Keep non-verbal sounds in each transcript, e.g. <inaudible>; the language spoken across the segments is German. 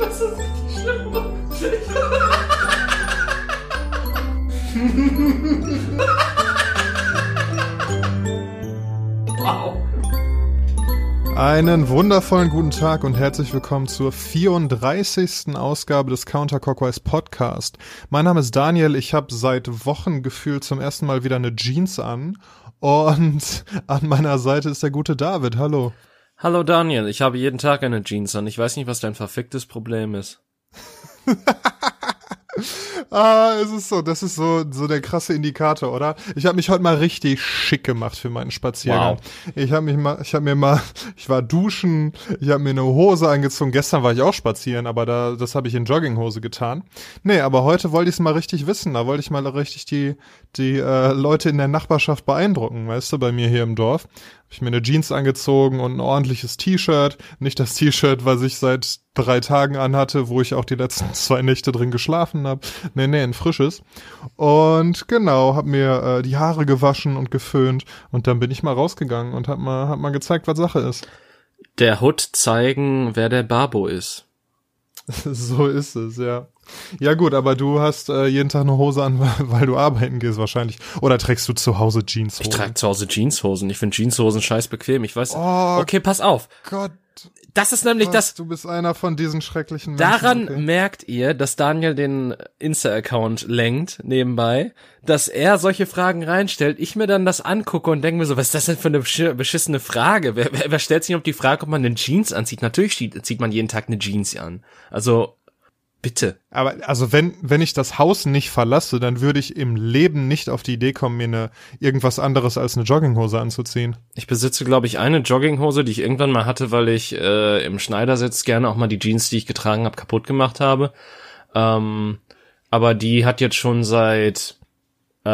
Das ist richtig schlimm. wow. Einen wundervollen guten Tag und herzlich willkommen zur 34. Ausgabe des Counterclockwise Podcast. Mein Name ist Daniel, ich habe seit Wochen gefühlt zum ersten Mal wieder eine Jeans an und an meiner Seite ist der gute David. Hallo. Hallo Daniel, ich habe jeden Tag eine Jeans an. Ich weiß nicht, was dein verficktes Problem ist. <laughs> ah, es ist so, das ist so, so der krasse Indikator, oder? Ich habe mich heute mal richtig schick gemacht für meinen Spaziergang. Wow. Ich habe mich mal, ich habe mir mal, <laughs> ich war duschen, ich habe mir eine Hose angezogen. Gestern war ich auch spazieren, aber da, das habe ich in Jogginghose getan. Nee, aber heute wollte ich es mal richtig wissen. Da wollte ich mal richtig die, die äh, Leute in der Nachbarschaft beeindrucken, weißt du, bei mir hier im Dorf ich mir eine Jeans angezogen und ein ordentliches T-Shirt. Nicht das T-Shirt, was ich seit drei Tagen anhatte, wo ich auch die letzten <laughs> zwei Nächte drin geschlafen habe. Nee, nee, ein frisches. Und genau, habe mir äh, die Haare gewaschen und geföhnt und dann bin ich mal rausgegangen und hab mal, hab mal gezeigt, was Sache ist. Der Hut zeigen, wer der Babo ist. <laughs> so ist es, ja. Ja gut, aber du hast äh, jeden Tag eine Hose an, <laughs> weil du arbeiten gehst wahrscheinlich. Oder trägst du zu Hause Jeanshosen? Ich trage zu Hause Jeanshosen. Ich finde Jeanshosen scheiß bequem. Ich weiß. Oh, okay, pass auf. Gott. Das ist nämlich Gott, das. Du bist einer von diesen schrecklichen Menschen. Daran okay. merkt ihr, dass Daniel den Insta-Account lenkt nebenbei, dass er solche Fragen reinstellt. Ich mir dann das angucke und denke mir so, was ist das denn für eine beschissene Frage? Wer, wer, wer stellt sich auf die Frage, ob man eine Jeans anzieht? Natürlich zieht man jeden Tag eine Jeans an. Also Bitte. Aber also wenn wenn ich das Haus nicht verlasse, dann würde ich im Leben nicht auf die Idee kommen, mir eine irgendwas anderes als eine Jogginghose anzuziehen. Ich besitze glaube ich eine Jogginghose, die ich irgendwann mal hatte, weil ich äh, im Schneidersitz gerne auch mal die Jeans, die ich getragen habe, kaputt gemacht habe. Ähm, aber die hat jetzt schon seit äh,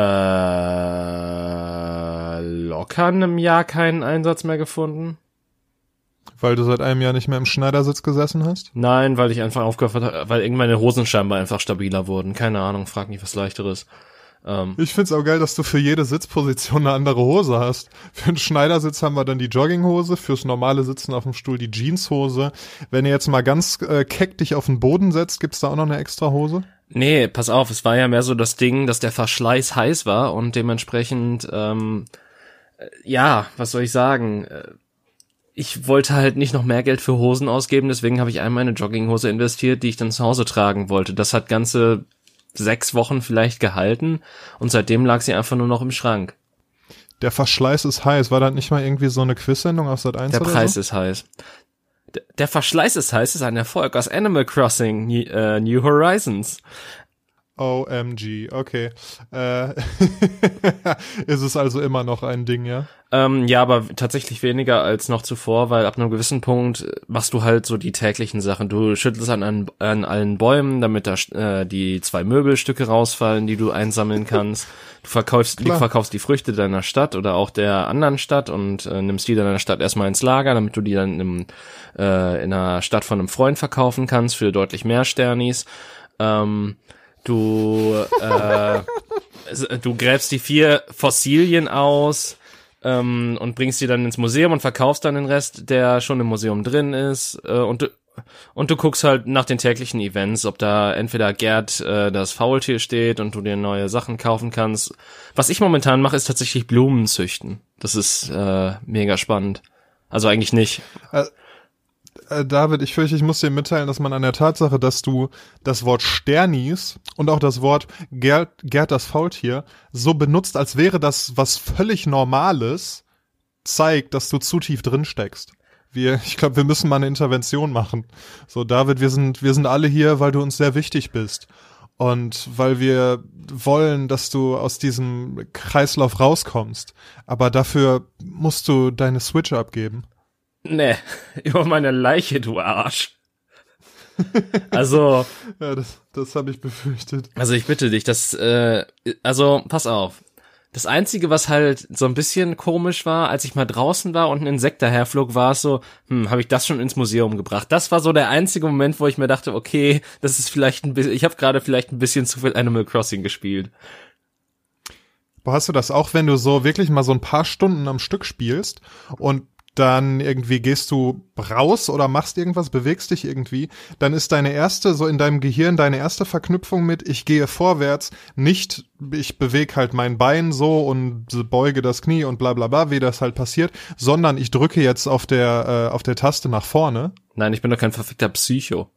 locker einem Jahr keinen Einsatz mehr gefunden. Weil du seit einem Jahr nicht mehr im Schneidersitz gesessen hast? Nein, weil ich einfach aufgehört habe, weil irgendwann meine Hosen scheinbar einfach stabiler wurden. Keine Ahnung, frag nicht was leichteres. Ähm, ich find's auch geil, dass du für jede Sitzposition eine andere Hose hast. Für den Schneidersitz haben wir dann die Jogginghose, fürs normale Sitzen auf dem Stuhl die Jeanshose. Wenn ihr jetzt mal ganz äh, keck dich auf den Boden setzt, gibt's da auch noch eine extra Hose? Nee, pass auf, es war ja mehr so das Ding, dass der Verschleiß heiß war und dementsprechend, ähm, äh, ja, was soll ich sagen, äh, ich wollte halt nicht noch mehr Geld für Hosen ausgeben, deswegen habe ich einmal eine Jogginghose investiert, die ich dann zu Hause tragen wollte. Das hat ganze sechs Wochen vielleicht gehalten und seitdem lag sie einfach nur noch im Schrank. Der Verschleiß ist heiß. War das nicht mal irgendwie so eine Quiz-Sendung auf Sat 1 Der Preis so? ist heiß. Der Verschleiß ist heiß ist ein Erfolg aus Animal Crossing New, äh, New Horizons. OMG, okay. Äh, <laughs> ist es also immer noch ein Ding, ja? Ähm, ja, aber tatsächlich weniger als noch zuvor, weil ab einem gewissen Punkt machst du halt so die täglichen Sachen. Du schüttelst an, an, an allen Bäumen, damit da äh, die zwei Möbelstücke rausfallen, die du einsammeln kannst. Du verkaufst, du verkaufst die Früchte deiner Stadt oder auch der anderen Stadt und äh, nimmst die deiner Stadt erstmal ins Lager, damit du die dann im, äh, in einer Stadt von einem Freund verkaufen kannst für deutlich mehr Sternis. Ähm, Du, <laughs> äh, du gräbst die vier Fossilien aus ähm, und bringst die dann ins Museum und verkaufst dann den Rest, der schon im Museum drin ist. Äh, und du, und du guckst halt nach den täglichen Events, ob da entweder Gerd äh, das Faultier steht und du dir neue Sachen kaufen kannst. Was ich momentan mache, ist tatsächlich Blumen züchten. Das ist äh, mega spannend. Also eigentlich nicht. Äh, David, ich fürchte, ich muss dir mitteilen, dass man an der Tatsache, dass du das Wort Sternis und auch das Wort Gerd, Gerd das Faultier so benutzt, als wäre das was völlig Normales, zeigt, dass du zu tief drin steckst. Wir, ich glaube, wir müssen mal eine Intervention machen. So, David, wir sind, wir sind alle hier, weil du uns sehr wichtig bist. Und weil wir wollen, dass du aus diesem Kreislauf rauskommst. Aber dafür musst du deine Switch abgeben. Nee, <laughs> über meine Leiche, du Arsch. Also. <laughs> ja, das, das habe ich befürchtet. Also ich bitte dich, das, äh, also pass auf. Das Einzige, was halt so ein bisschen komisch war, als ich mal draußen war und ein Insekt daherflog, war es so, hm, habe ich das schon ins Museum gebracht? Das war so der einzige Moment, wo ich mir dachte, okay, das ist vielleicht ein bisschen, ich habe gerade vielleicht ein bisschen zu viel Animal Crossing gespielt. Boah, hast du das auch, wenn du so wirklich mal so ein paar Stunden am Stück spielst und dann irgendwie gehst du raus oder machst irgendwas, bewegst dich irgendwie, dann ist deine erste, so in deinem Gehirn, deine erste Verknüpfung mit, ich gehe vorwärts, nicht, ich bewege halt mein Bein so und beuge das Knie und bla bla bla, wie das halt passiert, sondern ich drücke jetzt auf der, äh, auf der Taste nach vorne. Nein, ich bin doch kein verfickter Psycho.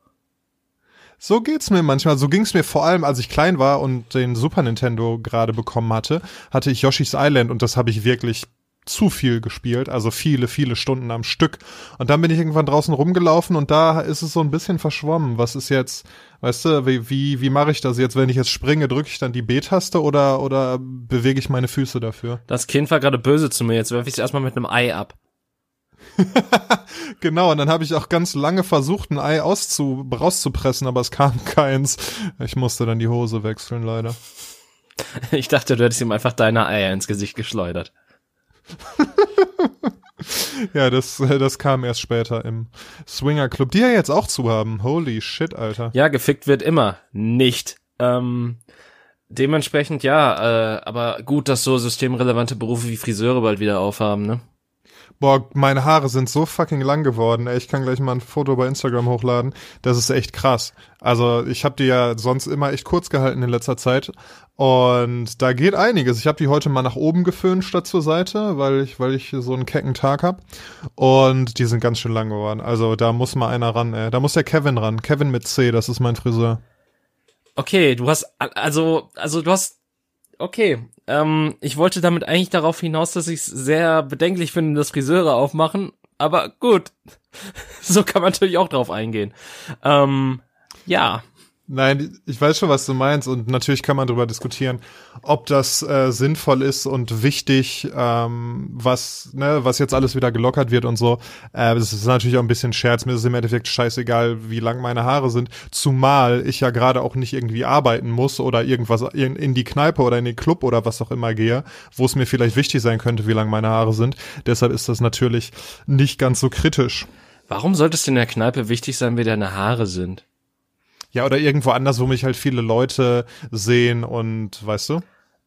So geht's mir manchmal. So ging's mir vor allem, als ich klein war und den Super Nintendo gerade bekommen hatte, hatte ich Yoshi's Island und das habe ich wirklich zu viel gespielt, also viele, viele Stunden am Stück. Und dann bin ich irgendwann draußen rumgelaufen und da ist es so ein bisschen verschwommen. Was ist jetzt, weißt du, wie, wie, wie mache ich das jetzt? Wenn ich jetzt springe, drücke ich dann die B-Taste oder, oder bewege ich meine Füße dafür? Das Kind war gerade böse zu mir, jetzt werfe ich es erstmal mit einem Ei ab. <laughs> genau, und dann habe ich auch ganz lange versucht, ein Ei auszu rauszupressen, aber es kam <laughs> keins. Ich musste dann die Hose wechseln, leider. <laughs> Ich dachte, du hättest ihm einfach deine Eier ins Gesicht geschleudert. <laughs> ja, das, das kam erst später im Swinger Club, die ja jetzt auch zu haben. Holy shit, Alter. Ja, gefickt wird immer. Nicht. Ähm, dementsprechend ja, äh, aber gut, dass so systemrelevante Berufe wie Friseure bald wieder aufhaben, ne? Boah, meine Haare sind so fucking lang geworden. Ey, ich kann gleich mal ein Foto bei Instagram hochladen. Das ist echt krass. Also ich habe die ja sonst immer echt kurz gehalten in letzter Zeit. Und da geht einiges. Ich habe die heute mal nach oben geföhnt statt zur Seite, weil ich, weil ich so einen kecken Tag hab. Und die sind ganz schön lang geworden. Also da muss mal einer ran, ey. Da muss der Kevin ran. Kevin mit C, das ist mein Friseur. Okay, du hast, also, also du hast okay. Ähm, ich wollte damit eigentlich darauf hinaus, dass ich es sehr bedenklich finde, dass Friseure aufmachen. Aber gut, <laughs> so kann man natürlich auch drauf eingehen. Ähm, ja. Nein, ich weiß schon, was du meinst und natürlich kann man darüber diskutieren, ob das äh, sinnvoll ist und wichtig, ähm, was ne, was jetzt alles wieder gelockert wird und so. Äh, das ist natürlich auch ein bisschen Scherz. Mir ist es im Endeffekt scheißegal, wie lang meine Haare sind. Zumal ich ja gerade auch nicht irgendwie arbeiten muss oder irgendwas in, in die Kneipe oder in den Club oder was auch immer gehe, wo es mir vielleicht wichtig sein könnte, wie lang meine Haare sind. Deshalb ist das natürlich nicht ganz so kritisch. Warum sollte es in der Kneipe wichtig sein, wie deine Haare sind? Ja, oder irgendwo anders, wo mich halt viele Leute sehen und weißt du?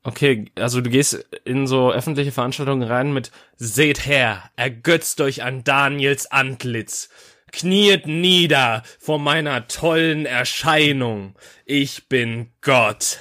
Okay, also du gehst in so öffentliche Veranstaltungen rein mit Seht her, ergötzt euch an Daniels Antlitz. Kniet nieder vor meiner tollen Erscheinung. Ich bin Gott.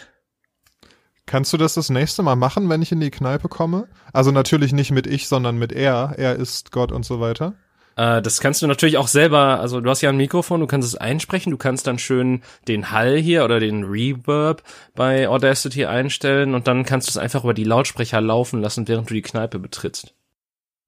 Kannst du das das nächste Mal machen, wenn ich in die Kneipe komme? Also natürlich nicht mit ich, sondern mit er. Er ist Gott und so weiter. Äh, das kannst du natürlich auch selber, also du hast ja ein Mikrofon, du kannst es einsprechen, du kannst dann schön den Hall hier oder den Reverb bei Audacity einstellen und dann kannst du es einfach über die Lautsprecher laufen lassen, während du die Kneipe betrittst.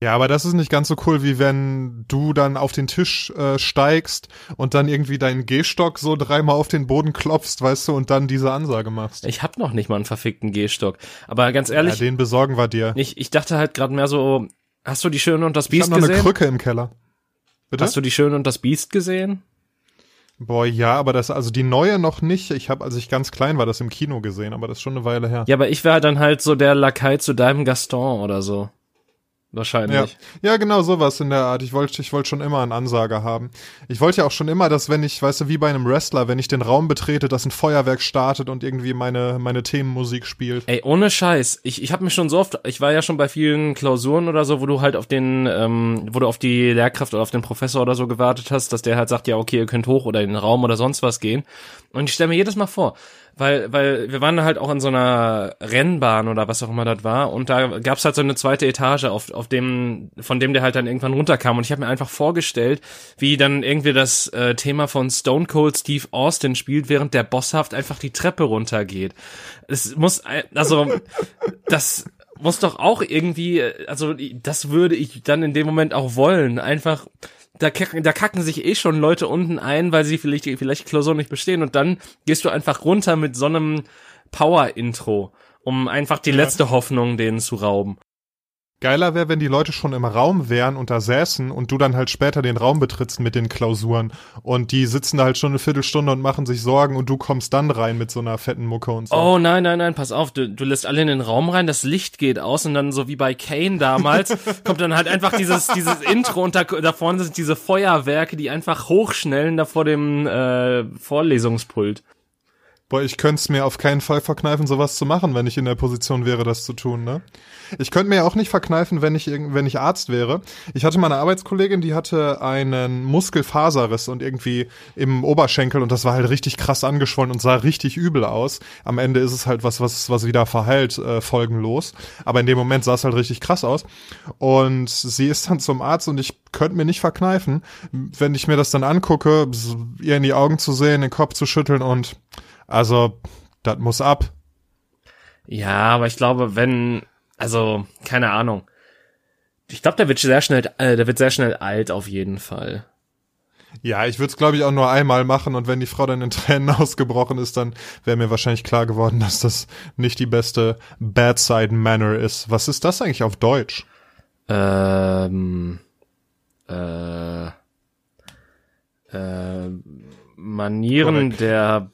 Ja, aber das ist nicht ganz so cool, wie wenn du dann auf den Tisch äh, steigst und dann irgendwie deinen Gehstock so dreimal auf den Boden klopfst, weißt du, und dann diese Ansage machst. Ich hab noch nicht mal einen verfickten Gehstock. Aber ganz ehrlich. Ja, den besorgen wir dir. Ich, ich dachte halt gerade mehr so, Hast du die Schöne und das Biest ich hab noch gesehen? eine Krücke im Keller. Bitte? Hast du die Schöne und das Biest gesehen? Boah, ja, aber das, also die neue noch nicht. Ich habe, als ich ganz klein war, das im Kino gesehen, aber das ist schon eine Weile her. Ja, aber ich wäre dann halt so der Lakai zu deinem Gaston oder so. Wahrscheinlich. Ja. ja, genau sowas in der Art. Ich wollte ich wollte schon immer einen Ansager haben. Ich wollte ja auch schon immer, dass wenn ich, weißt du, wie bei einem Wrestler, wenn ich den Raum betrete, dass ein Feuerwerk startet und irgendwie meine meine Themenmusik spielt. Ey, ohne Scheiß. Ich ich habe mich schon so oft, ich war ja schon bei vielen Klausuren oder so, wo du halt auf den ähm, wo du auf die Lehrkraft oder auf den Professor oder so gewartet hast, dass der halt sagt, ja, okay, ihr könnt hoch oder in den Raum oder sonst was gehen. Und ich stelle mir jedes Mal vor, weil, weil wir waren halt auch in so einer Rennbahn oder was auch immer das war und da gab's halt so eine zweite Etage, auf, auf dem, von dem der halt dann irgendwann runterkam und ich habe mir einfach vorgestellt, wie dann irgendwie das äh, Thema von Stone Cold Steve Austin spielt, während der Bosshaft einfach die Treppe runtergeht. Es muss, also, das muss doch auch irgendwie, also das würde ich dann in dem Moment auch wollen, einfach da kacken, da kacken sich eh schon Leute unten ein, weil sie vielleicht, vielleicht Klausuren nicht bestehen und dann gehst du einfach runter mit so einem Power-Intro, um einfach die letzte Hoffnung denen zu rauben. Geiler wäre, wenn die Leute schon im Raum wären und da säßen und du dann halt später den Raum betrittst mit den Klausuren und die sitzen da halt schon eine Viertelstunde und machen sich Sorgen und du kommst dann rein mit so einer fetten Mucke und so. Oh nein, nein, nein, pass auf, du, du lässt alle in den Raum rein, das Licht geht aus und dann so wie bei Kane damals <laughs> kommt dann halt einfach dieses, dieses Intro und da, da vorne sind diese Feuerwerke, die einfach hochschnellen da vor dem äh, Vorlesungspult. Boah, ich könnte es mir auf keinen Fall verkneifen, sowas zu machen, wenn ich in der Position wäre, das zu tun, ne? Ich könnte mir auch nicht verkneifen, wenn ich, wenn ich Arzt wäre. Ich hatte mal eine Arbeitskollegin, die hatte einen Muskelfaserriss und irgendwie im Oberschenkel und das war halt richtig krass angeschwollen und sah richtig übel aus. Am Ende ist es halt was, was, was wieder verheilt, äh, folgenlos. Aber in dem Moment sah es halt richtig krass aus. Und sie ist dann zum Arzt und ich könnte mir nicht verkneifen, wenn ich mir das dann angucke, ihr in die Augen zu sehen, den Kopf zu schütteln und also, das muss ab. Ja, aber ich glaube, wenn, also, keine Ahnung. Ich glaube, der wird sehr schnell, äh, der wird sehr schnell alt auf jeden Fall. Ja, ich würde es, glaube ich, auch nur einmal machen und wenn die Frau dann in Tränen <laughs> ausgebrochen ist, dann wäre mir wahrscheinlich klar geworden, dass das nicht die beste Bad Side Manner ist. Was ist das eigentlich auf Deutsch? Ähm, äh, äh, Manieren Korrekt. der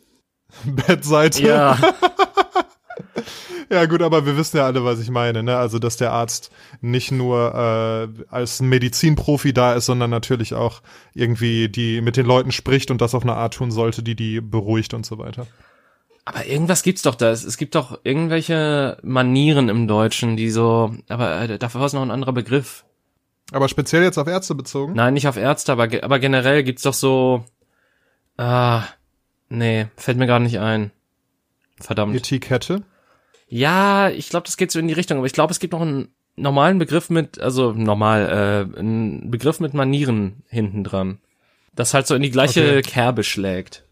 <laughs> Bettseite. Ja. <laughs> ja gut, aber wir wissen ja alle, was ich meine. Ne? Also, dass der Arzt nicht nur äh, als Medizinprofi da ist, sondern natürlich auch irgendwie die mit den Leuten spricht und das auf eine Art tun sollte, die die beruhigt und so weiter. Aber irgendwas gibt's doch da. Es gibt doch irgendwelche Manieren im Deutschen, die so, aber äh, dafür war es noch ein anderer Begriff. Aber speziell jetzt auf Ärzte bezogen? Nein, nicht auf Ärzte, aber, aber generell gibt's doch so, ah, Nee, fällt mir gar nicht ein. Verdammt. Etikette? Ja, ich glaube, das geht so in die Richtung, aber ich glaube, es gibt noch einen normalen Begriff mit, also normal, äh, einen Begriff mit Manieren hinten dran. Das halt so in die gleiche okay. Kerbe schlägt.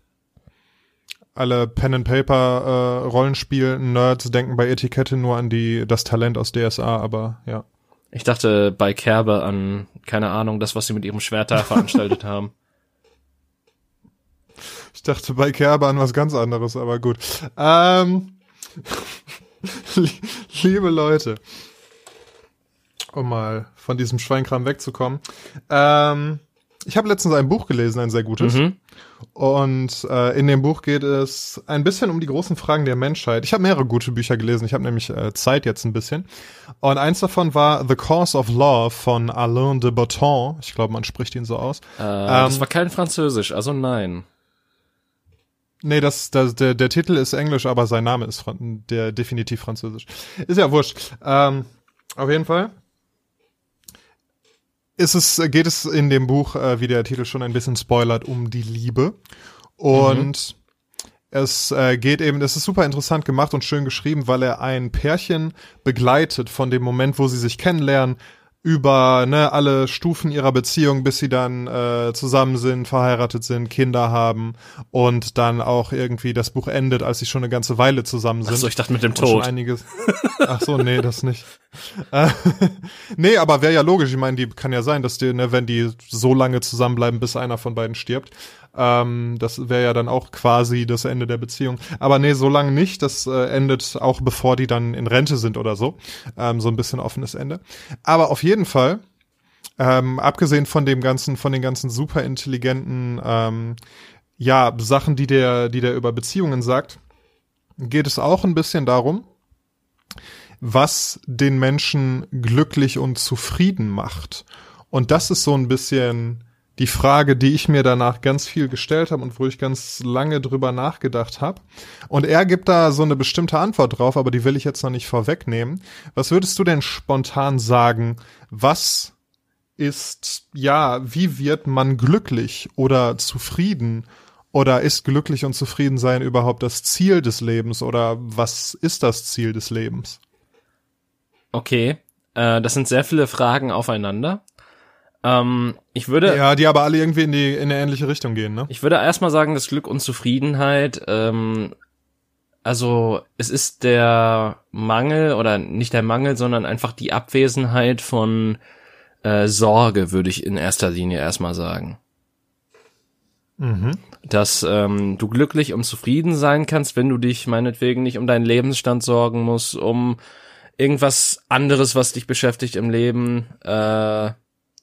Alle Pen and Paper äh, Rollenspiel Nerds denken bei Etikette nur an die das Talent aus DSA, aber ja. Ich dachte bei Kerbe an keine Ahnung, das was sie mit ihrem Schwert da veranstaltet <laughs> haben. Ich dachte bei Kerber an was ganz anderes, aber gut. Ähm, <laughs> liebe Leute, um mal von diesem Schweinkram wegzukommen. Ähm, ich habe letztens ein Buch gelesen, ein sehr gutes. Mhm. Und äh, in dem Buch geht es ein bisschen um die großen Fragen der Menschheit. Ich habe mehrere gute Bücher gelesen. Ich habe nämlich äh, Zeit jetzt ein bisschen. Und eins davon war The Cause of Love von Alain de Botton. Ich glaube, man spricht ihn so aus. Äh, ähm, das war kein Französisch, also nein. Nee, das, das, der, der Titel ist Englisch, aber sein Name ist der definitiv Französisch. Ist ja wurscht. Ähm, auf jeden Fall ist es, geht es in dem Buch, äh, wie der Titel schon ein bisschen spoilert, um die Liebe. Und mhm. es äh, geht eben, es ist super interessant gemacht und schön geschrieben, weil er ein Pärchen begleitet von dem Moment, wo sie sich kennenlernen, über ne, alle Stufen ihrer Beziehung, bis sie dann äh, zusammen sind, verheiratet sind, Kinder haben und dann auch irgendwie das Buch endet, als sie schon eine ganze Weile zusammen sind. Ach so, ich dachte mit dem Tod. Einiges. Ach so, nee, das nicht. Äh, <laughs> nee, aber wäre ja logisch. Ich meine, die kann ja sein, dass die, ne, wenn die so lange zusammenbleiben, bis einer von beiden stirbt. Ähm, das wäre ja dann auch quasi das Ende der Beziehung. Aber nee, so lange nicht. Das äh, endet auch bevor die dann in Rente sind oder so. Ähm, so ein bisschen offenes Ende. Aber auf jeden Fall, ähm, abgesehen von dem ganzen, von den ganzen super intelligenten, ähm, ja, Sachen, die der, die der über Beziehungen sagt, geht es auch ein bisschen darum, was den Menschen glücklich und zufrieden macht. Und das ist so ein bisschen die Frage, die ich mir danach ganz viel gestellt habe und wo ich ganz lange drüber nachgedacht habe. Und er gibt da so eine bestimmte Antwort drauf, aber die will ich jetzt noch nicht vorwegnehmen. Was würdest du denn spontan sagen? Was ist, ja, wie wird man glücklich oder zufrieden? Oder ist glücklich und zufrieden sein überhaupt das Ziel des Lebens? Oder was ist das Ziel des Lebens? Okay, äh, das sind sehr viele Fragen aufeinander. Ähm, ich würde. Ja, die aber alle irgendwie in die in eine ähnliche Richtung gehen, ne? Ich würde erstmal sagen, dass Glück und Zufriedenheit, ähm, also es ist der Mangel oder nicht der Mangel, sondern einfach die Abwesenheit von äh, Sorge, würde ich in erster Linie erstmal sagen. Mhm. Dass ähm, du glücklich und zufrieden sein kannst, wenn du dich meinetwegen nicht um deinen Lebensstand sorgen musst, um irgendwas anderes, was dich beschäftigt im Leben. Äh,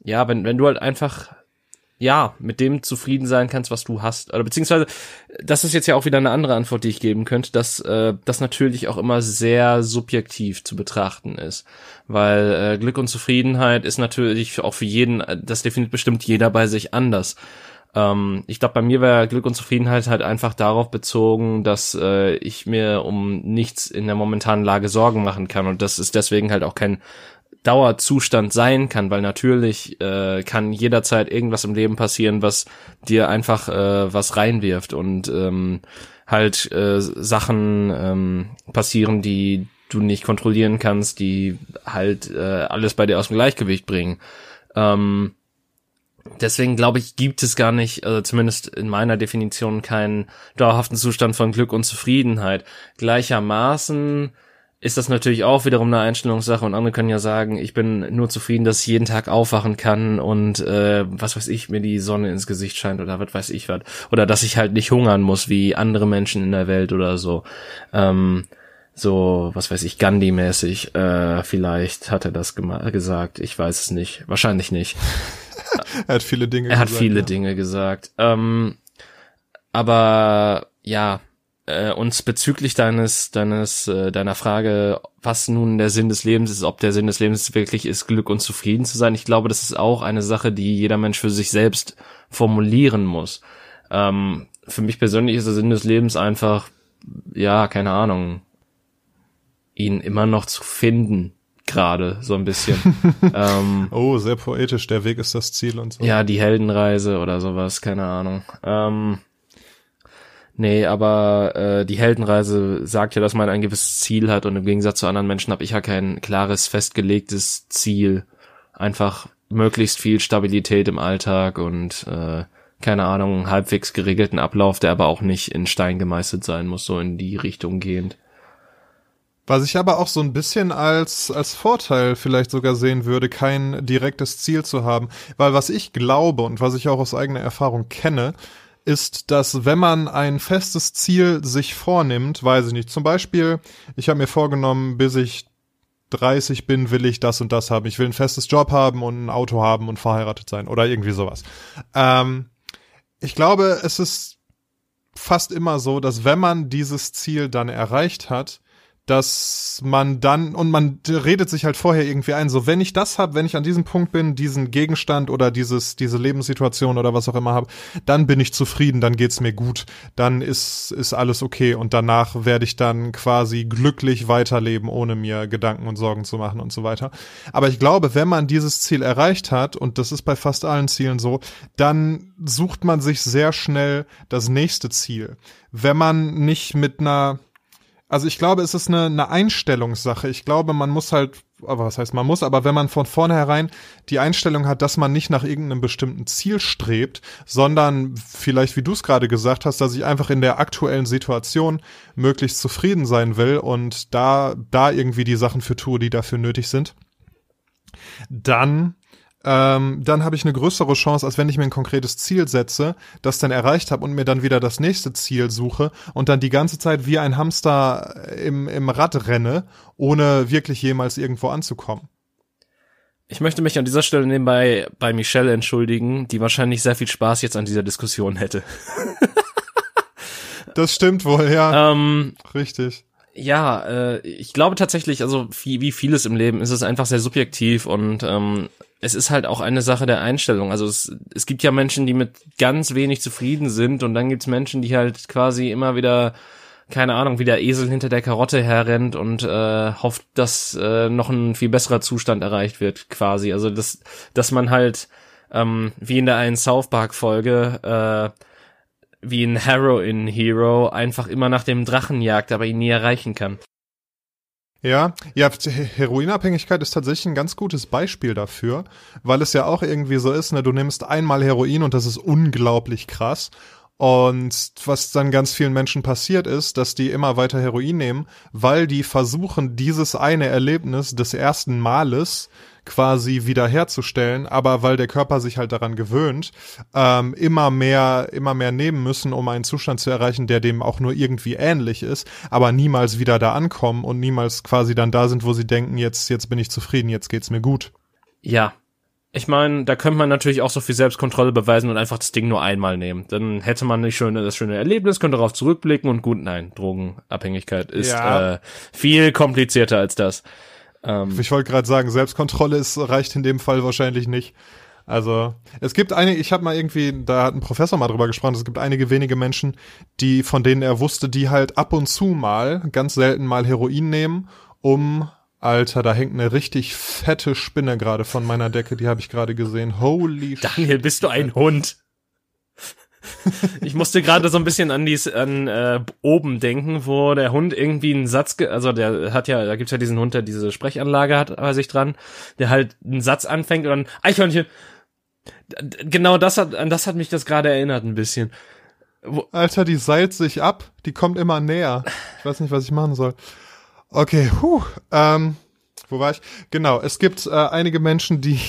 ja, wenn, wenn du halt einfach, ja, mit dem zufrieden sein kannst, was du hast. Oder beziehungsweise, das ist jetzt ja auch wieder eine andere Antwort, die ich geben könnte, dass äh, das natürlich auch immer sehr subjektiv zu betrachten ist. Weil äh, Glück und Zufriedenheit ist natürlich auch für jeden, das definiert bestimmt jeder bei sich anders. Ähm, ich glaube, bei mir wäre Glück und Zufriedenheit halt einfach darauf bezogen, dass äh, ich mir um nichts in der momentanen Lage Sorgen machen kann und das ist deswegen halt auch kein Dauerzustand sein kann, weil natürlich äh, kann jederzeit irgendwas im Leben passieren, was dir einfach äh, was reinwirft und ähm, halt äh, Sachen ähm, passieren, die du nicht kontrollieren kannst, die halt äh, alles bei dir aus dem Gleichgewicht bringen. Ähm, deswegen glaube ich, gibt es gar nicht, also zumindest in meiner Definition, keinen dauerhaften Zustand von Glück und Zufriedenheit. Gleichermaßen ist das natürlich auch wiederum eine Einstellungssache und andere können ja sagen, ich bin nur zufrieden, dass ich jeden Tag aufwachen kann und äh, was weiß ich, mir die Sonne ins Gesicht scheint oder was weiß ich was. Oder dass ich halt nicht hungern muss wie andere Menschen in der Welt oder so. Ähm, so, was weiß ich, Gandhi-mäßig, äh, vielleicht hat er das gesagt, ich weiß es nicht, wahrscheinlich nicht. <laughs> er hat viele Dinge gesagt. Er hat viele ja. Dinge gesagt. Ähm, aber ja, äh, und bezüglich deines, deines, äh, deiner Frage, was nun der Sinn des Lebens ist, ob der Sinn des Lebens wirklich ist, Glück und zufrieden zu sein, ich glaube, das ist auch eine Sache, die jeder Mensch für sich selbst formulieren muss. Ähm, für mich persönlich ist der Sinn des Lebens einfach, ja, keine Ahnung, ihn immer noch zu finden gerade so ein bisschen. <laughs> ähm, oh, sehr poetisch. Der Weg ist das Ziel und so. Ja, die Heldenreise oder sowas, keine Ahnung. Ähm, nee, aber äh, die Heldenreise sagt ja, dass man ein gewisses Ziel hat und im Gegensatz zu anderen Menschen habe ich ja kein klares, festgelegtes Ziel. Einfach möglichst viel Stabilität im Alltag und äh, keine Ahnung, halbwegs geregelten Ablauf, der aber auch nicht in Stein gemeißelt sein muss, so in die Richtung gehend. Was ich aber auch so ein bisschen als, als Vorteil vielleicht sogar sehen würde, kein direktes Ziel zu haben. Weil was ich glaube und was ich auch aus eigener Erfahrung kenne, ist, dass wenn man ein festes Ziel sich vornimmt, weiß ich nicht, zum Beispiel, ich habe mir vorgenommen, bis ich 30 bin, will ich das und das haben. Ich will ein festes Job haben und ein Auto haben und verheiratet sein oder irgendwie sowas. Ähm, ich glaube, es ist fast immer so, dass wenn man dieses Ziel dann erreicht hat, dass man dann und man redet sich halt vorher irgendwie ein, so wenn ich das habe, wenn ich an diesem Punkt bin, diesen Gegenstand oder dieses diese Lebenssituation oder was auch immer habe, dann bin ich zufrieden, dann geht's mir gut, dann ist ist alles okay und danach werde ich dann quasi glücklich weiterleben, ohne mir Gedanken und Sorgen zu machen und so weiter. Aber ich glaube, wenn man dieses Ziel erreicht hat und das ist bei fast allen Zielen so, dann sucht man sich sehr schnell das nächste Ziel. Wenn man nicht mit einer also ich glaube, es ist eine, eine Einstellungssache. Ich glaube, man muss halt, aber was heißt man muss, aber wenn man von vornherein die Einstellung hat, dass man nicht nach irgendeinem bestimmten Ziel strebt, sondern vielleicht, wie du es gerade gesagt hast, dass ich einfach in der aktuellen Situation möglichst zufrieden sein will und da, da irgendwie die Sachen für tue, die dafür nötig sind, dann ähm, dann habe ich eine größere Chance, als wenn ich mir ein konkretes Ziel setze, das dann erreicht habe und mir dann wieder das nächste Ziel suche und dann die ganze Zeit wie ein Hamster im, im Rad renne, ohne wirklich jemals irgendwo anzukommen. Ich möchte mich an dieser Stelle nebenbei bei Michelle entschuldigen, die wahrscheinlich sehr viel Spaß jetzt an dieser Diskussion hätte. <laughs> das stimmt wohl, ja. Ähm, Richtig. Ja, äh, ich glaube tatsächlich, also wie, wie vieles im Leben ist es einfach sehr subjektiv und ähm, es ist halt auch eine Sache der Einstellung. Also es, es gibt ja Menschen, die mit ganz wenig zufrieden sind und dann gibt's Menschen, die halt quasi immer wieder, keine Ahnung, wie der Esel hinter der Karotte herrennt und äh, hofft, dass äh, noch ein viel besserer Zustand erreicht wird, quasi. Also dass, dass man halt, ähm, wie in der einen South Park-Folge, äh, wie ein Heroin-Hero einfach immer nach dem Drachen jagt, aber ihn nie erreichen kann. Ja, ja, Heroinabhängigkeit ist tatsächlich ein ganz gutes Beispiel dafür, weil es ja auch irgendwie so ist, ne, du nimmst einmal Heroin und das ist unglaublich krass. Und was dann ganz vielen Menschen passiert ist, dass die immer weiter Heroin nehmen, weil die versuchen, dieses eine Erlebnis des ersten Males quasi wiederherzustellen, aber weil der Körper sich halt daran gewöhnt, ähm, immer mehr, immer mehr nehmen müssen, um einen Zustand zu erreichen, der dem auch nur irgendwie ähnlich ist, aber niemals wieder da ankommen und niemals quasi dann da sind, wo sie denken, jetzt, jetzt bin ich zufrieden, jetzt geht's mir gut. Ja, ich meine, da könnte man natürlich auch so viel Selbstkontrolle beweisen und einfach das Ding nur einmal nehmen. Dann hätte man nicht schöne, das schöne Erlebnis, könnte darauf zurückblicken und gut, nein, Drogenabhängigkeit ist ja. äh, viel komplizierter als das. Ähm, ich wollte gerade sagen, Selbstkontrolle ist, reicht in dem Fall wahrscheinlich nicht. Also es gibt einige, ich habe mal irgendwie, da hat ein Professor mal drüber gesprochen, es gibt einige wenige Menschen, die von denen er wusste, die halt ab und zu mal, ganz selten mal Heroin nehmen, um Alter, da hängt eine richtig fette Spinne gerade von meiner Decke, die habe ich gerade gesehen. Holy Daniel, bist du ein Hund? <laughs> ich musste gerade so ein bisschen an dies an äh, oben denken, wo der Hund irgendwie einen Satz, also der hat ja, da gibt's ja diesen Hund, der diese Sprechanlage hat bei sich dran, der halt einen Satz anfängt und dann Eichhörnchen. Genau das hat, an das hat mich das gerade erinnert ein bisschen. Wo Alter, die seilt sich ab, die kommt immer näher. Ich weiß nicht, was ich machen soll. Okay, puh, ähm, wo war ich? Genau, es gibt äh, einige Menschen, die,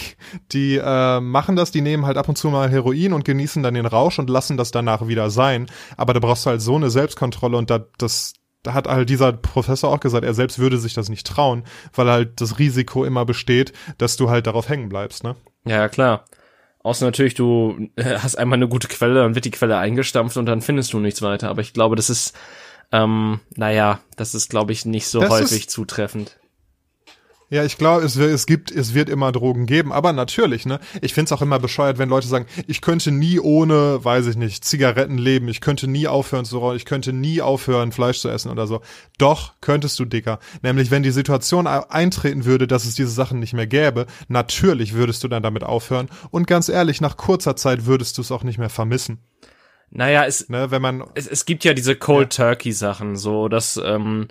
die äh, machen das, die nehmen halt ab und zu mal Heroin und genießen dann den Rausch und lassen das danach wieder sein. Aber da brauchst du halt so eine Selbstkontrolle und da, das, da hat halt dieser Professor auch gesagt, er selbst würde sich das nicht trauen, weil halt das Risiko immer besteht, dass du halt darauf hängen bleibst, ne? Ja, klar. Außer natürlich, du hast einmal eine gute Quelle, dann wird die Quelle eingestampft und dann findest du nichts weiter. Aber ich glaube, das ist, ähm, naja, das ist, glaube ich, nicht so das häufig zutreffend. Ja, ich glaube, es, es gibt, es wird immer Drogen geben, aber natürlich, ne? Ich find's auch immer bescheuert, wenn Leute sagen, ich könnte nie ohne, weiß ich nicht, Zigaretten leben, ich könnte nie aufhören zu rauchen, ich könnte nie aufhören, Fleisch zu essen oder so. Doch, könntest du, Dicker. Nämlich, wenn die Situation eintreten würde, dass es diese Sachen nicht mehr gäbe, natürlich würdest du dann damit aufhören und ganz ehrlich, nach kurzer Zeit würdest du es auch nicht mehr vermissen. Naja, es, ne, wenn man, es, es gibt ja diese Cold. Turkey Sachen, so, dass, ähm,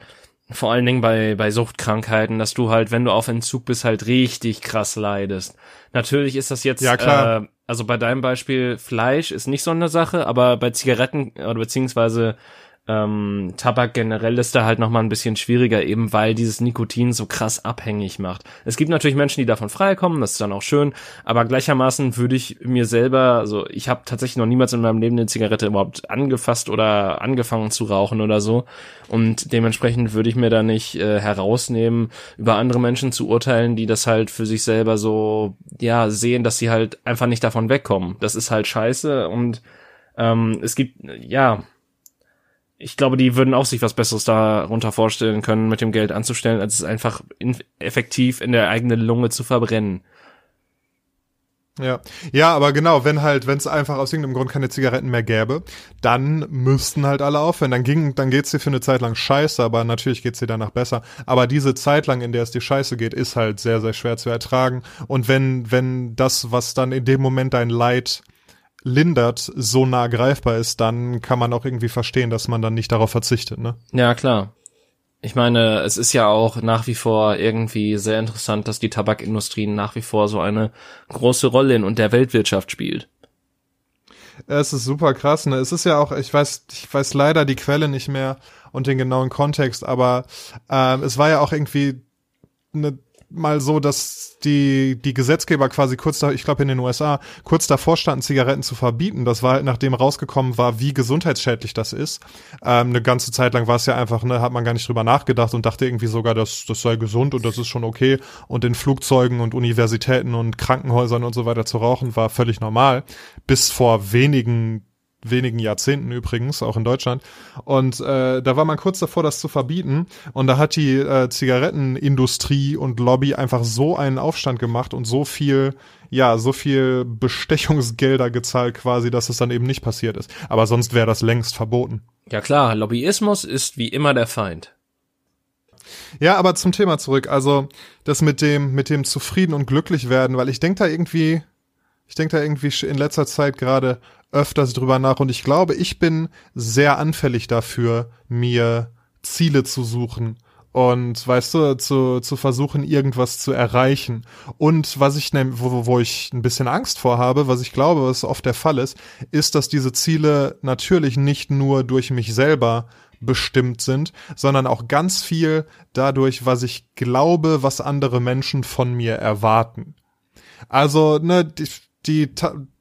vor allen Dingen bei, bei Suchtkrankheiten, dass du halt, wenn du auf Entzug bist, halt richtig krass leidest. Natürlich ist das jetzt, ja, klar. Äh, also bei deinem Beispiel Fleisch ist nicht so eine Sache, aber bei Zigaretten oder beziehungsweise ähm, Tabak generell ist da halt nochmal ein bisschen schwieriger, eben weil dieses Nikotin so krass abhängig macht. Es gibt natürlich Menschen, die davon freikommen, das ist dann auch schön, aber gleichermaßen würde ich mir selber, also ich habe tatsächlich noch niemals in meinem Leben eine Zigarette überhaupt angefasst oder angefangen zu rauchen oder so und dementsprechend würde ich mir da nicht äh, herausnehmen, über andere Menschen zu urteilen, die das halt für sich selber so, ja, sehen, dass sie halt einfach nicht davon wegkommen. Das ist halt scheiße und ähm, es gibt, ja, ich glaube, die würden auch sich was Besseres darunter vorstellen können, mit dem Geld anzustellen, als es einfach in, effektiv in der eigenen Lunge zu verbrennen. Ja, ja, aber genau, wenn halt, wenn es einfach aus irgendeinem Grund keine Zigaretten mehr gäbe, dann müssten halt alle aufhören. Dann ging, dann geht's dir für eine Zeit lang scheiße, aber natürlich geht's dir danach besser. Aber diese Zeit lang, in der es dir scheiße geht, ist halt sehr, sehr schwer zu ertragen. Und wenn, wenn das, was dann in dem Moment dein Leid lindert, so nah greifbar ist, dann kann man auch irgendwie verstehen, dass man dann nicht darauf verzichtet, ne? Ja, klar. Ich meine, es ist ja auch nach wie vor irgendwie sehr interessant, dass die Tabakindustrie nach wie vor so eine große Rolle in und der Weltwirtschaft spielt. Es ist super krass, ne? Es ist ja auch, ich weiß, ich weiß leider die Quelle nicht mehr und den genauen Kontext, aber ähm, es war ja auch irgendwie eine mal so, dass die, die Gesetzgeber quasi kurz da, ich glaube in den USA, kurz davor standen, Zigaretten zu verbieten. Das war halt, nachdem rausgekommen war, wie gesundheitsschädlich das ist. Ähm, eine ganze Zeit lang war es ja einfach, ne, hat man gar nicht drüber nachgedacht und dachte irgendwie sogar, dass das sei gesund und das ist schon okay. Und in Flugzeugen und Universitäten und Krankenhäusern und so weiter zu rauchen war völlig normal. Bis vor wenigen wenigen Jahrzehnten übrigens, auch in Deutschland. Und äh, da war man kurz davor, das zu verbieten. Und da hat die äh, Zigarettenindustrie und Lobby einfach so einen Aufstand gemacht und so viel, ja, so viel Bestechungsgelder gezahlt quasi, dass es dann eben nicht passiert ist. Aber sonst wäre das längst verboten. Ja klar, Lobbyismus ist wie immer der Feind. Ja, aber zum Thema zurück. Also das mit dem, mit dem zufrieden und glücklich werden, weil ich denke da irgendwie, ich denke da irgendwie in letzter Zeit gerade öfters drüber nach und ich glaube, ich bin sehr anfällig dafür, mir Ziele zu suchen und weißt du, zu, zu versuchen, irgendwas zu erreichen. Und was ich nehm, wo, wo ich ein bisschen Angst vor habe, was ich glaube, was oft der Fall ist, ist, dass diese Ziele natürlich nicht nur durch mich selber bestimmt sind, sondern auch ganz viel dadurch, was ich glaube, was andere Menschen von mir erwarten. Also, ne, die,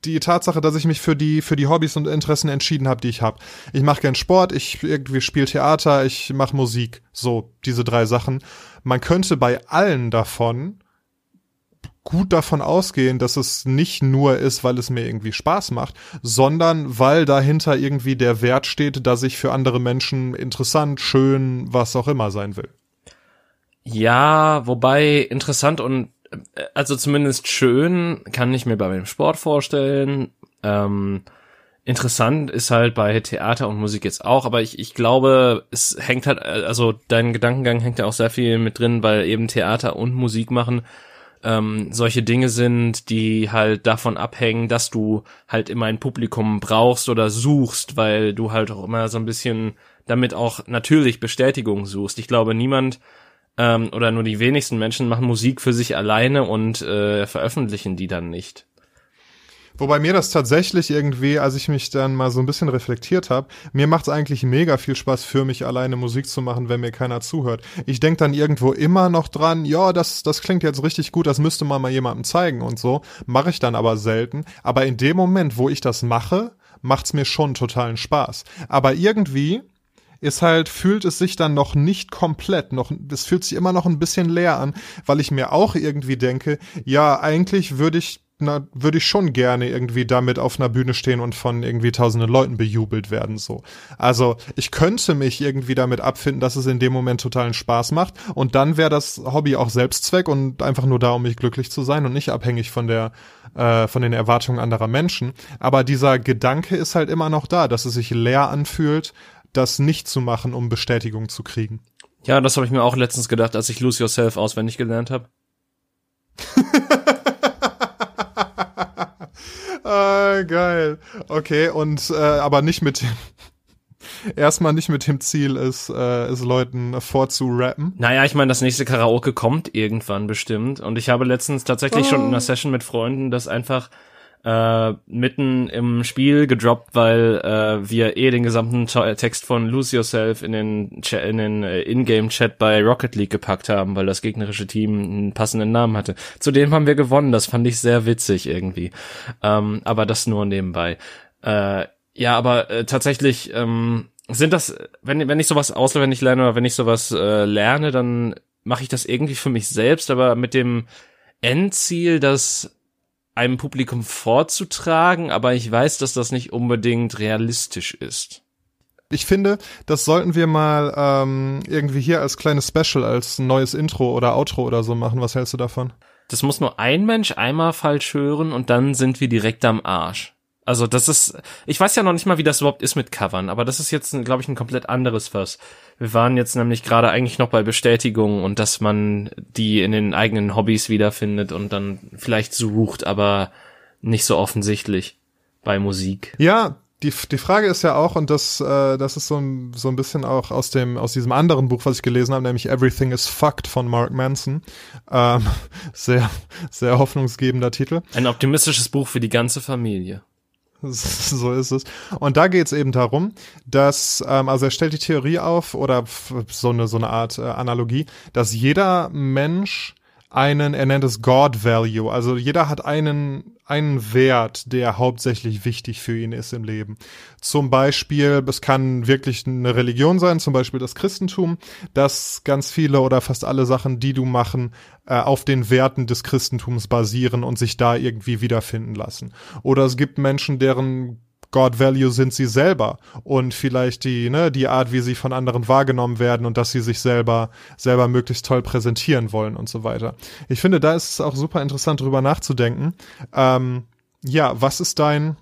die Tatsache, dass ich mich für die, für die Hobbys und Interessen entschieden habe, die ich habe. Ich mache gern Sport, ich irgendwie spiele Theater, ich mache Musik. So, diese drei Sachen. Man könnte bei allen davon gut davon ausgehen, dass es nicht nur ist, weil es mir irgendwie Spaß macht, sondern weil dahinter irgendwie der Wert steht, dass ich für andere Menschen interessant, schön, was auch immer sein will. Ja, wobei interessant und also zumindest schön kann ich mir bei meinem Sport vorstellen. Ähm, interessant ist halt bei Theater und Musik jetzt auch, aber ich, ich glaube, es hängt halt, also dein Gedankengang hängt ja auch sehr viel mit drin, weil eben Theater und Musik machen ähm, solche Dinge sind, die halt davon abhängen, dass du halt immer ein Publikum brauchst oder suchst, weil du halt auch immer so ein bisschen damit auch natürlich Bestätigung suchst. Ich glaube, niemand ähm, oder nur die wenigsten Menschen machen Musik für sich alleine und äh, veröffentlichen die dann nicht. Wobei mir das tatsächlich irgendwie, als ich mich dann mal so ein bisschen reflektiert habe, mir macht es eigentlich mega viel Spaß für mich alleine Musik zu machen, wenn mir keiner zuhört. Ich denk dann irgendwo immer noch dran, ja, das, das klingt jetzt richtig gut, das müsste man mal jemandem zeigen und so. Mache ich dann aber selten. Aber in dem Moment, wo ich das mache, macht's mir schon totalen Spaß. Aber irgendwie ist halt, fühlt es sich dann noch nicht komplett, noch, es fühlt sich immer noch ein bisschen leer an, weil ich mir auch irgendwie denke, ja, eigentlich würde ich na, würde ich schon gerne irgendwie damit auf einer Bühne stehen und von irgendwie tausenden Leuten bejubelt werden, so. Also, ich könnte mich irgendwie damit abfinden, dass es in dem Moment totalen Spaß macht und dann wäre das Hobby auch Selbstzweck und einfach nur da, um mich glücklich zu sein und nicht abhängig von der, äh, von den Erwartungen anderer Menschen. Aber dieser Gedanke ist halt immer noch da, dass es sich leer anfühlt, das nicht zu machen, um Bestätigung zu kriegen. Ja, das habe ich mir auch letztens gedacht, als ich Lose Yourself auswendig gelernt habe. <laughs> ah, geil. Okay, und äh, aber nicht mit dem <laughs> erstmal nicht mit dem Ziel ist, äh, es Leuten vorzurappen. Naja, ich meine, das nächste Karaoke kommt irgendwann bestimmt. Und ich habe letztens tatsächlich oh. schon in einer Session mit Freunden das einfach äh, mitten im Spiel gedroppt, weil äh, wir eh den gesamten Text von Lose Yourself in den, Ch in den äh, Ingame-Chat bei Rocket League gepackt haben, weil das gegnerische Team einen passenden Namen hatte. Zudem haben wir gewonnen, das fand ich sehr witzig irgendwie. Ähm, aber das nur nebenbei. Äh, ja, aber äh, tatsächlich ähm, sind das, wenn, wenn ich sowas auswendig lerne oder wenn ich sowas äh, lerne, dann mache ich das irgendwie für mich selbst, aber mit dem Endziel, dass einem Publikum vorzutragen, aber ich weiß, dass das nicht unbedingt realistisch ist. Ich finde, das sollten wir mal ähm, irgendwie hier als kleines Special, als neues Intro oder Outro oder so machen. Was hältst du davon? Das muss nur ein Mensch einmal falsch hören und dann sind wir direkt am Arsch. Also das ist, ich weiß ja noch nicht mal, wie das überhaupt ist mit Covern, aber das ist jetzt, glaube ich, ein komplett anderes Fass. Wir waren jetzt nämlich gerade eigentlich noch bei Bestätigung und dass man die in den eigenen Hobbys wiederfindet und dann vielleicht sucht, aber nicht so offensichtlich bei Musik. Ja, die, die Frage ist ja auch, und das, äh, das ist so ein, so ein bisschen auch aus dem, aus diesem anderen Buch, was ich gelesen habe, nämlich Everything is Fucked von Mark Manson. Ähm, <laughs> sehr, sehr hoffnungsgebender Titel. Ein optimistisches Buch für die ganze Familie. <laughs> so ist es. Und da geht es eben darum, dass, ähm, also er stellt die Theorie auf oder so eine, so eine Art äh, Analogie, dass jeder Mensch einen, er nennt es God Value, also jeder hat einen, einen Wert, der hauptsächlich wichtig für ihn ist im Leben. Zum Beispiel, es kann wirklich eine Religion sein, zum Beispiel das Christentum, dass ganz viele oder fast alle Sachen, die du machen, äh, auf den Werten des Christentums basieren und sich da irgendwie wiederfinden lassen. Oder es gibt Menschen, deren God Value sind sie selber und vielleicht die, ne, die Art, wie sie von anderen wahrgenommen werden und dass sie sich selber, selber möglichst toll präsentieren wollen und so weiter. Ich finde, da ist es auch super interessant, drüber nachzudenken. Ähm, ja, was ist dein,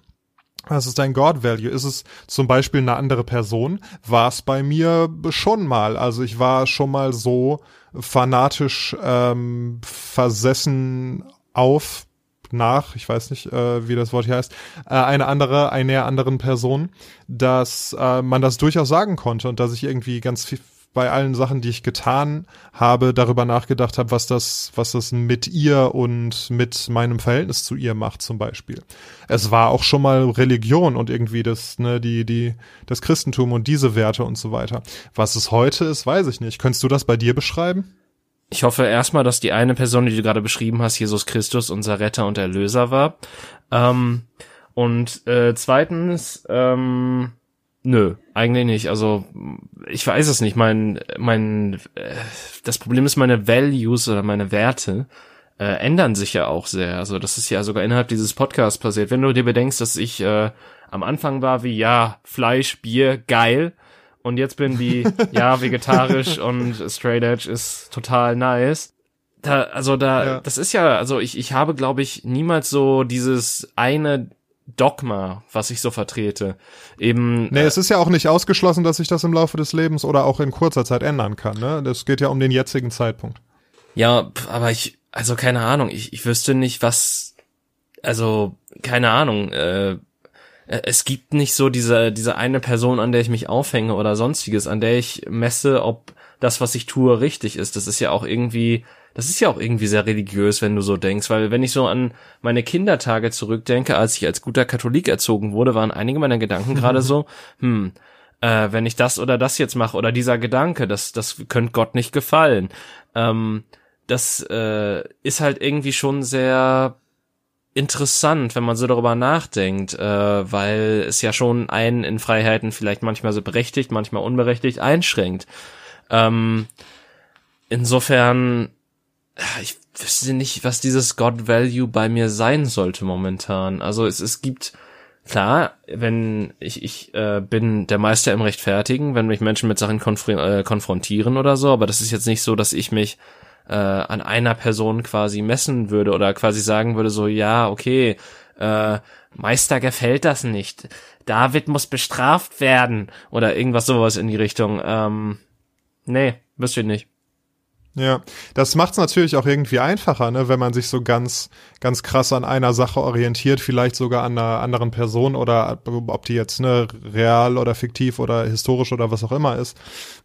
was ist dein God Value? Ist es zum Beispiel eine andere Person? War es bei mir schon mal. Also ich war schon mal so fanatisch ähm, versessen auf nach, ich weiß nicht, äh, wie das Wort hier heißt, äh, eine andere, einer anderen Person, dass äh, man das durchaus sagen konnte und dass ich irgendwie ganz viel bei allen Sachen, die ich getan habe, darüber nachgedacht habe, was das, was das mit ihr und mit meinem Verhältnis zu ihr macht, zum Beispiel. Es war auch schon mal Religion und irgendwie das, ne, die, die, das Christentum und diese Werte und so weiter. Was es heute ist, weiß ich nicht. Könntest du das bei dir beschreiben? Ich hoffe erstmal, dass die eine Person, die du gerade beschrieben hast, Jesus Christus, unser Retter und Erlöser war. Ähm, und äh, zweitens, ähm, nö, eigentlich nicht. Also ich weiß es nicht. Mein, mein, äh, das Problem ist, meine Values oder meine Werte äh, ändern sich ja auch sehr. Also das ist ja sogar innerhalb dieses Podcasts passiert. Wenn du dir bedenkst, dass ich äh, am Anfang war wie ja Fleisch, Bier, geil und jetzt bin wie, <laughs> ja, vegetarisch und straight edge ist total nice. da, also da, ja. das ist ja, also ich, ich habe, glaube ich, niemals so dieses eine Dogma, was ich so vertrete. Eben. Nee, äh, es ist ja auch nicht ausgeschlossen, dass sich das im Laufe des Lebens oder auch in kurzer Zeit ändern kann, ne? Das geht ja um den jetzigen Zeitpunkt. Ja, aber ich, also keine Ahnung, ich, ich wüsste nicht, was, also, keine Ahnung, äh, es gibt nicht so diese, diese eine Person, an der ich mich aufhänge oder sonstiges, an der ich messe, ob das, was ich tue, richtig ist. Das ist ja auch irgendwie, das ist ja auch irgendwie sehr religiös, wenn du so denkst, weil wenn ich so an meine Kindertage zurückdenke, als ich als guter Katholik erzogen wurde, waren einige meiner Gedanken <laughs> gerade so, hm, äh, wenn ich das oder das jetzt mache oder dieser Gedanke, das, das könnte Gott nicht gefallen. Ähm, das äh, ist halt irgendwie schon sehr interessant, wenn man so darüber nachdenkt, äh, weil es ja schon einen in Freiheiten vielleicht manchmal so berechtigt, manchmal unberechtigt einschränkt. Ähm, insofern ich wüsste nicht, was dieses God Value bei mir sein sollte momentan. Also es, es gibt, klar, wenn ich, ich äh, bin der Meister im Rechtfertigen, wenn mich Menschen mit Sachen konf äh, konfrontieren oder so, aber das ist jetzt nicht so, dass ich mich äh, an einer Person quasi messen würde oder quasi sagen würde, so, ja, okay, äh, Meister gefällt das nicht. David muss bestraft werden oder irgendwas sowas in die Richtung. Ähm, nee, wüsste ich nicht. Ja, das macht es natürlich auch irgendwie einfacher, ne, wenn man sich so ganz, ganz krass an einer Sache orientiert, vielleicht sogar an einer anderen Person oder ob die jetzt ne, real oder fiktiv oder historisch oder was auch immer ist.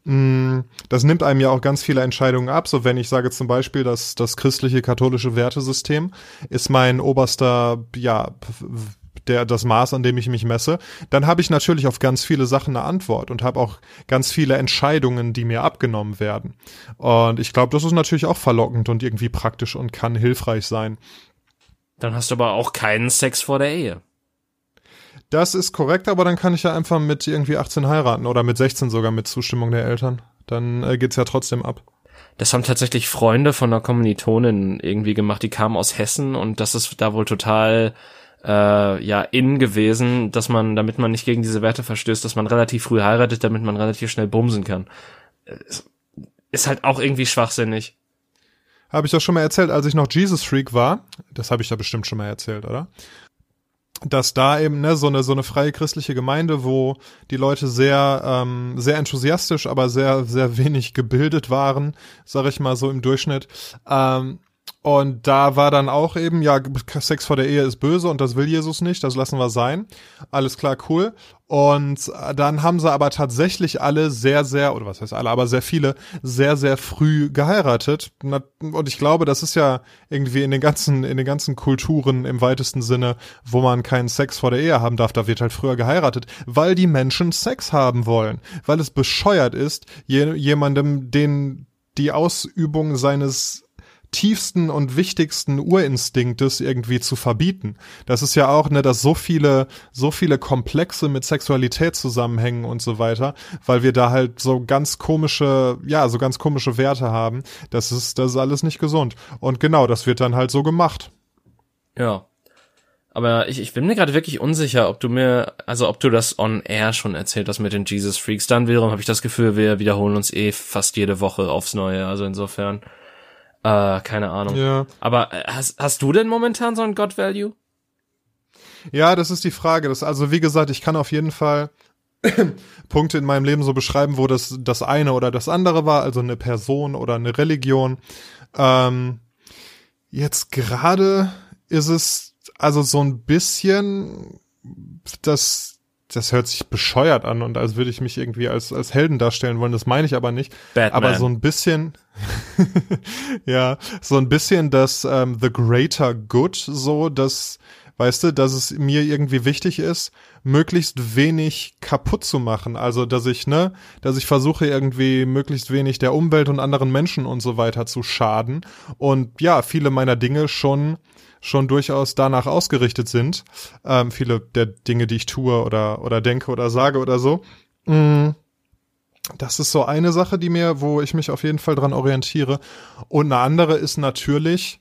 Mm, das nimmt einem ja auch ganz viele Entscheidungen ab. So wenn ich sage zum Beispiel, dass das christliche katholische Wertesystem ist mein oberster, ja, der das Maß, an dem ich mich messe, dann habe ich natürlich auf ganz viele Sachen eine Antwort und habe auch ganz viele Entscheidungen, die mir abgenommen werden. Und ich glaube, das ist natürlich auch verlockend und irgendwie praktisch und kann hilfreich sein. Dann hast du aber auch keinen Sex vor der Ehe. Das ist korrekt, aber dann kann ich ja einfach mit irgendwie 18 heiraten oder mit 16 sogar mit Zustimmung der Eltern. Dann äh, geht's ja trotzdem ab. Das haben tatsächlich Freunde von einer Kommilitonin irgendwie gemacht, die kamen aus Hessen und das ist da wohl total äh, ja in gewesen, dass man, damit man nicht gegen diese Werte verstößt, dass man relativ früh heiratet, damit man relativ schnell bumsen kann. Ist halt auch irgendwie schwachsinnig. Habe ich doch schon mal erzählt, als ich noch Jesus Freak war. Das habe ich ja bestimmt schon mal erzählt, oder? Dass da eben ne, so eine so eine freie christliche Gemeinde, wo die Leute sehr ähm, sehr enthusiastisch, aber sehr sehr wenig gebildet waren, sage ich mal so im Durchschnitt, ähm, und da war dann auch eben, ja, Sex vor der Ehe ist böse und das will Jesus nicht, das lassen wir sein. Alles klar, cool. Und dann haben sie aber tatsächlich alle sehr, sehr, oder was heißt alle, aber sehr viele, sehr, sehr früh geheiratet. Und ich glaube, das ist ja irgendwie in den ganzen, in den ganzen Kulturen im weitesten Sinne, wo man keinen Sex vor der Ehe haben darf, da wird halt früher geheiratet, weil die Menschen Sex haben wollen. Weil es bescheuert ist, jemandem, den die Ausübung seines tiefsten und wichtigsten Urinstinktes irgendwie zu verbieten. Das ist ja auch, ne, dass so viele, so viele Komplexe mit Sexualität zusammenhängen und so weiter, weil wir da halt so ganz komische, ja, so ganz komische Werte haben. Das ist, das ist alles nicht gesund. Und genau, das wird dann halt so gemacht. Ja. Aber ich, ich bin mir gerade wirklich unsicher, ob du mir, also ob du das on air schon erzählt hast mit den Jesus Freaks. Dann wiederum habe ich das Gefühl, wir wiederholen uns eh fast jede Woche aufs Neue. Also insofern. Äh, keine Ahnung. Ja. Aber äh, hast, hast du denn momentan so ein God Value? Ja, das ist die Frage. Das, also wie gesagt, ich kann auf jeden Fall <clears throat> Punkte in meinem Leben so beschreiben, wo das das eine oder das andere war, also eine Person oder eine Religion. Ähm, jetzt gerade ist es also so ein bisschen das das hört sich bescheuert an und als würde ich mich irgendwie als, als Helden darstellen wollen. Das meine ich aber nicht. Batman. Aber so ein bisschen, <laughs> ja, so ein bisschen das ähm, The Greater Good, so dass, weißt du, dass es mir irgendwie wichtig ist, möglichst wenig kaputt zu machen. Also, dass ich, ne, dass ich versuche irgendwie möglichst wenig der Umwelt und anderen Menschen und so weiter zu schaden. Und ja, viele meiner Dinge schon schon durchaus danach ausgerichtet sind. Ähm, viele der Dinge, die ich tue oder, oder denke oder sage oder so. Mm, das ist so eine Sache, die mir, wo ich mich auf jeden Fall dran orientiere. Und eine andere ist natürlich,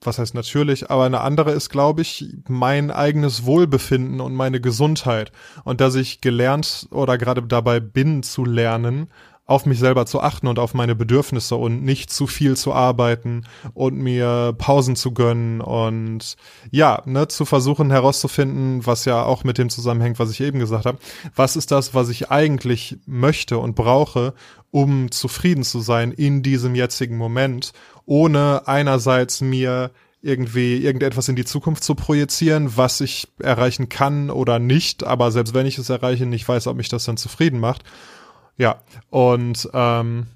was heißt natürlich, aber eine andere ist, glaube ich, mein eigenes Wohlbefinden und meine Gesundheit. Und dass ich gelernt oder gerade dabei bin zu lernen, auf mich selber zu achten und auf meine Bedürfnisse und nicht zu viel zu arbeiten und mir Pausen zu gönnen und ja, ne, zu versuchen herauszufinden, was ja auch mit dem zusammenhängt, was ich eben gesagt habe. Was ist das, was ich eigentlich möchte und brauche, um zufrieden zu sein in diesem jetzigen Moment, ohne einerseits mir irgendwie irgendetwas in die Zukunft zu projizieren, was ich erreichen kann oder nicht, aber selbst wenn ich es erreiche, nicht weiß, ob mich das dann zufrieden macht. Ja, und ähm,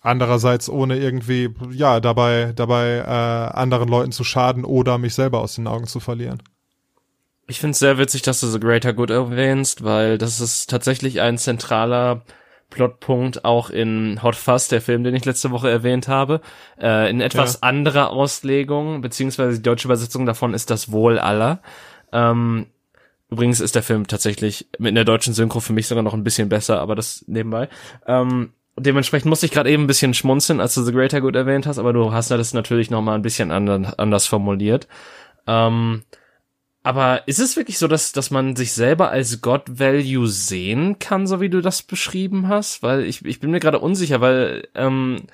andererseits ohne irgendwie, ja, dabei, dabei äh, anderen Leuten zu schaden oder mich selber aus den Augen zu verlieren. Ich finde es sehr witzig, dass du The Greater Good erwähnst, weil das ist tatsächlich ein zentraler Plotpunkt auch in Hot Fuzz, der Film, den ich letzte Woche erwähnt habe. Äh, in etwas ja. anderer Auslegung, beziehungsweise die deutsche Übersetzung davon ist das Wohl aller. Ähm, Übrigens ist der Film tatsächlich mit der deutschen Synchro für mich sogar noch ein bisschen besser, aber das nebenbei. Ähm, dementsprechend musste ich gerade eben ein bisschen schmunzeln, als du The Greater Good erwähnt hast, aber du hast das natürlich noch mal ein bisschen anders, anders formuliert. Ähm, aber ist es wirklich so, dass, dass man sich selber als God Value sehen kann, so wie du das beschrieben hast? Weil ich, ich bin mir gerade unsicher, weil ähm,